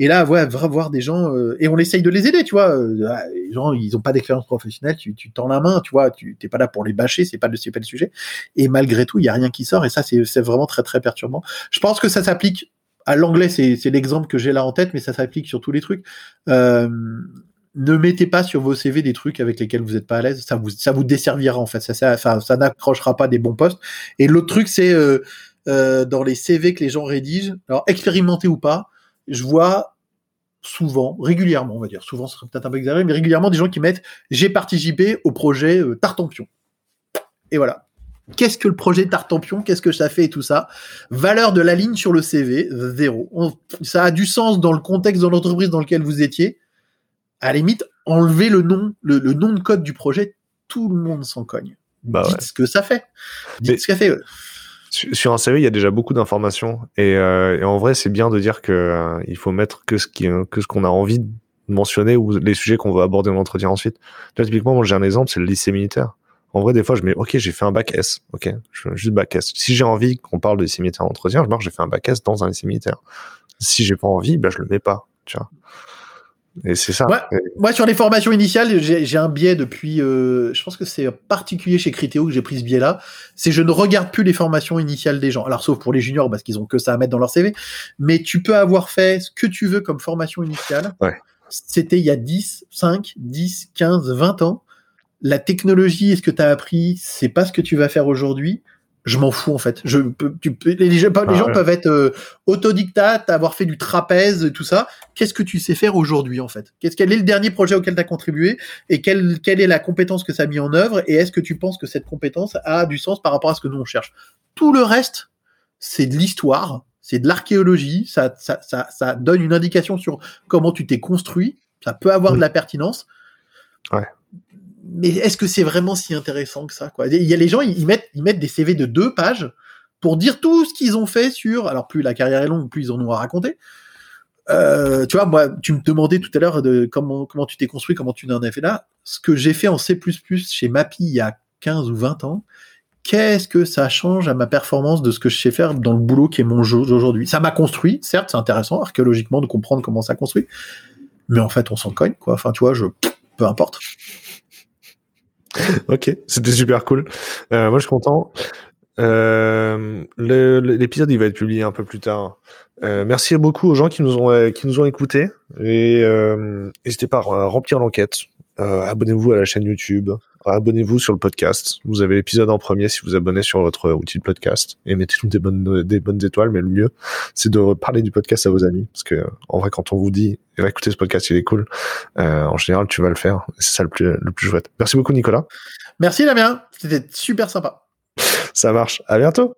Et là, ouais, voir des gens euh, et on essaye de les aider, tu vois. Euh, ah, les gens, ils ont pas d'expérience professionnelle, tu, tu tends la main, tu vois. Tu t'es pas là pour les bâcher, c'est pas le pas le sujet. Et malgré tout, il y a rien qui sort. Et ça, c'est vraiment très très perturbant. Je pense que ça s'applique à l'anglais, c'est c'est l'exemple que j'ai là en tête, mais ça s'applique sur tous les trucs. Euh, ne mettez pas sur vos CV des trucs avec lesquels vous n'êtes pas à l'aise. Ça vous, ça vous desservira en fait. Ça, ça, ça, ça n'accrochera pas des bons postes. Et l'autre truc, c'est euh, euh, dans les CV que les gens rédigent. Alors, expérimenté ou pas, je vois souvent, régulièrement, on va dire, souvent, ce serait peut-être un peu exagéré, mais régulièrement des gens qui mettent j'ai participé au projet euh, Tartampion. Et voilà. Qu'est-ce que le projet Tartampion? Qu'est-ce que ça fait et tout ça? Valeur de la ligne sur le CV, zéro. ça a du sens dans le contexte de l'entreprise dans lequel vous étiez. À la limite, enlevez le nom, le, nom de code du projet, tout le monde s'en cogne. Bah Dites ce que ça fait. Dites ce qu'a fait sur un CV, il y a déjà beaucoup d'informations et, euh, et, en vrai, c'est bien de dire que euh, il faut mettre que ce qui, que ce qu'on a envie de mentionner ou les sujets qu'on va aborder dans l'entretien ensuite. Là, typiquement, moi, j'ai un exemple, c'est le lycée militaire. En vrai, des fois, je mets, ok, j'ai fait un bac S, ok, je fais juste bac S. Si j'ai envie qu'on parle de lycée militaire en entretien, je marque, j'ai fait un bac S dans un lycée militaire. Si j'ai pas envie, ben, je le mets pas, tu vois. Et c'est ça. Moi, sur les formations initiales, j'ai un biais depuis. Euh, je pense que c'est particulier chez Critéo que j'ai pris ce biais-là. C'est je ne regarde plus les formations initiales des gens. Alors sauf pour les juniors parce qu'ils ont que ça à mettre dans leur CV. Mais tu peux avoir fait ce que tu veux comme formation initiale. Ouais. C'était il y a 10, 5, 10, 15, 20 ans. La technologie et ce que tu as appris, c'est pas ce que tu vas faire aujourd'hui je m'en fous en fait. Je tu les, gens, les gens peuvent être euh, autodictates, avoir fait du trapèze, tout ça. Qu'est-ce que tu sais faire aujourd'hui en fait? Qu'est-ce quel est le dernier projet auquel tu as contribué et quelle, quelle est la compétence que ça a mis en œuvre et est-ce que tu penses que cette compétence a du sens par rapport à ce que nous on cherche? Tout le reste, c'est de l'histoire, c'est de l'archéologie, ça, ça, ça, ça donne une indication sur comment tu t'es construit, ça peut avoir de la pertinence. Ouais mais est-ce que c'est vraiment si intéressant que ça Il y a les gens, ils mettent, mettent des CV de deux pages pour dire tout ce qu'ils ont fait sur. Alors plus la carrière est longue, plus ils en ont à raconter. Euh, tu vois, moi, tu me demandais tout à l'heure comment tu t'es construit, comment tu en as fait là. Ce que j'ai fait en C++ chez Mappy il y a 15 ou 20 ans, qu'est-ce que ça change à ma performance de ce que je sais faire dans le boulot qui est mon jeu aujourd'hui Ça m'a construit, certes, c'est intéressant archéologiquement de comprendre comment ça construit, mais en fait, on s'en cogne. Enfin, tu vois, je peu importe. [laughs] ok, c'était super cool. Euh, moi, je suis content. Euh, L'épisode, il va être publié un peu plus tard. Euh, merci beaucoup aux gens qui nous ont euh, qui nous ont écoutés et n'hésitez pas à remplir l'enquête. Euh, abonnez-vous à la chaîne YouTube. Abonnez-vous sur le podcast. Vous avez l'épisode en premier si vous abonnez sur votre outil de podcast et mettez-nous des bonnes des bonnes étoiles. Mais le mieux, c'est de parler du podcast à vos amis parce que en vrai, quand on vous dit écoutez ce podcast, il est cool. en général, tu vas le faire. C'est ça le plus le plus chouette. Merci beaucoup, Nicolas. Merci Damien, c'était super sympa. Ça marche. À bientôt.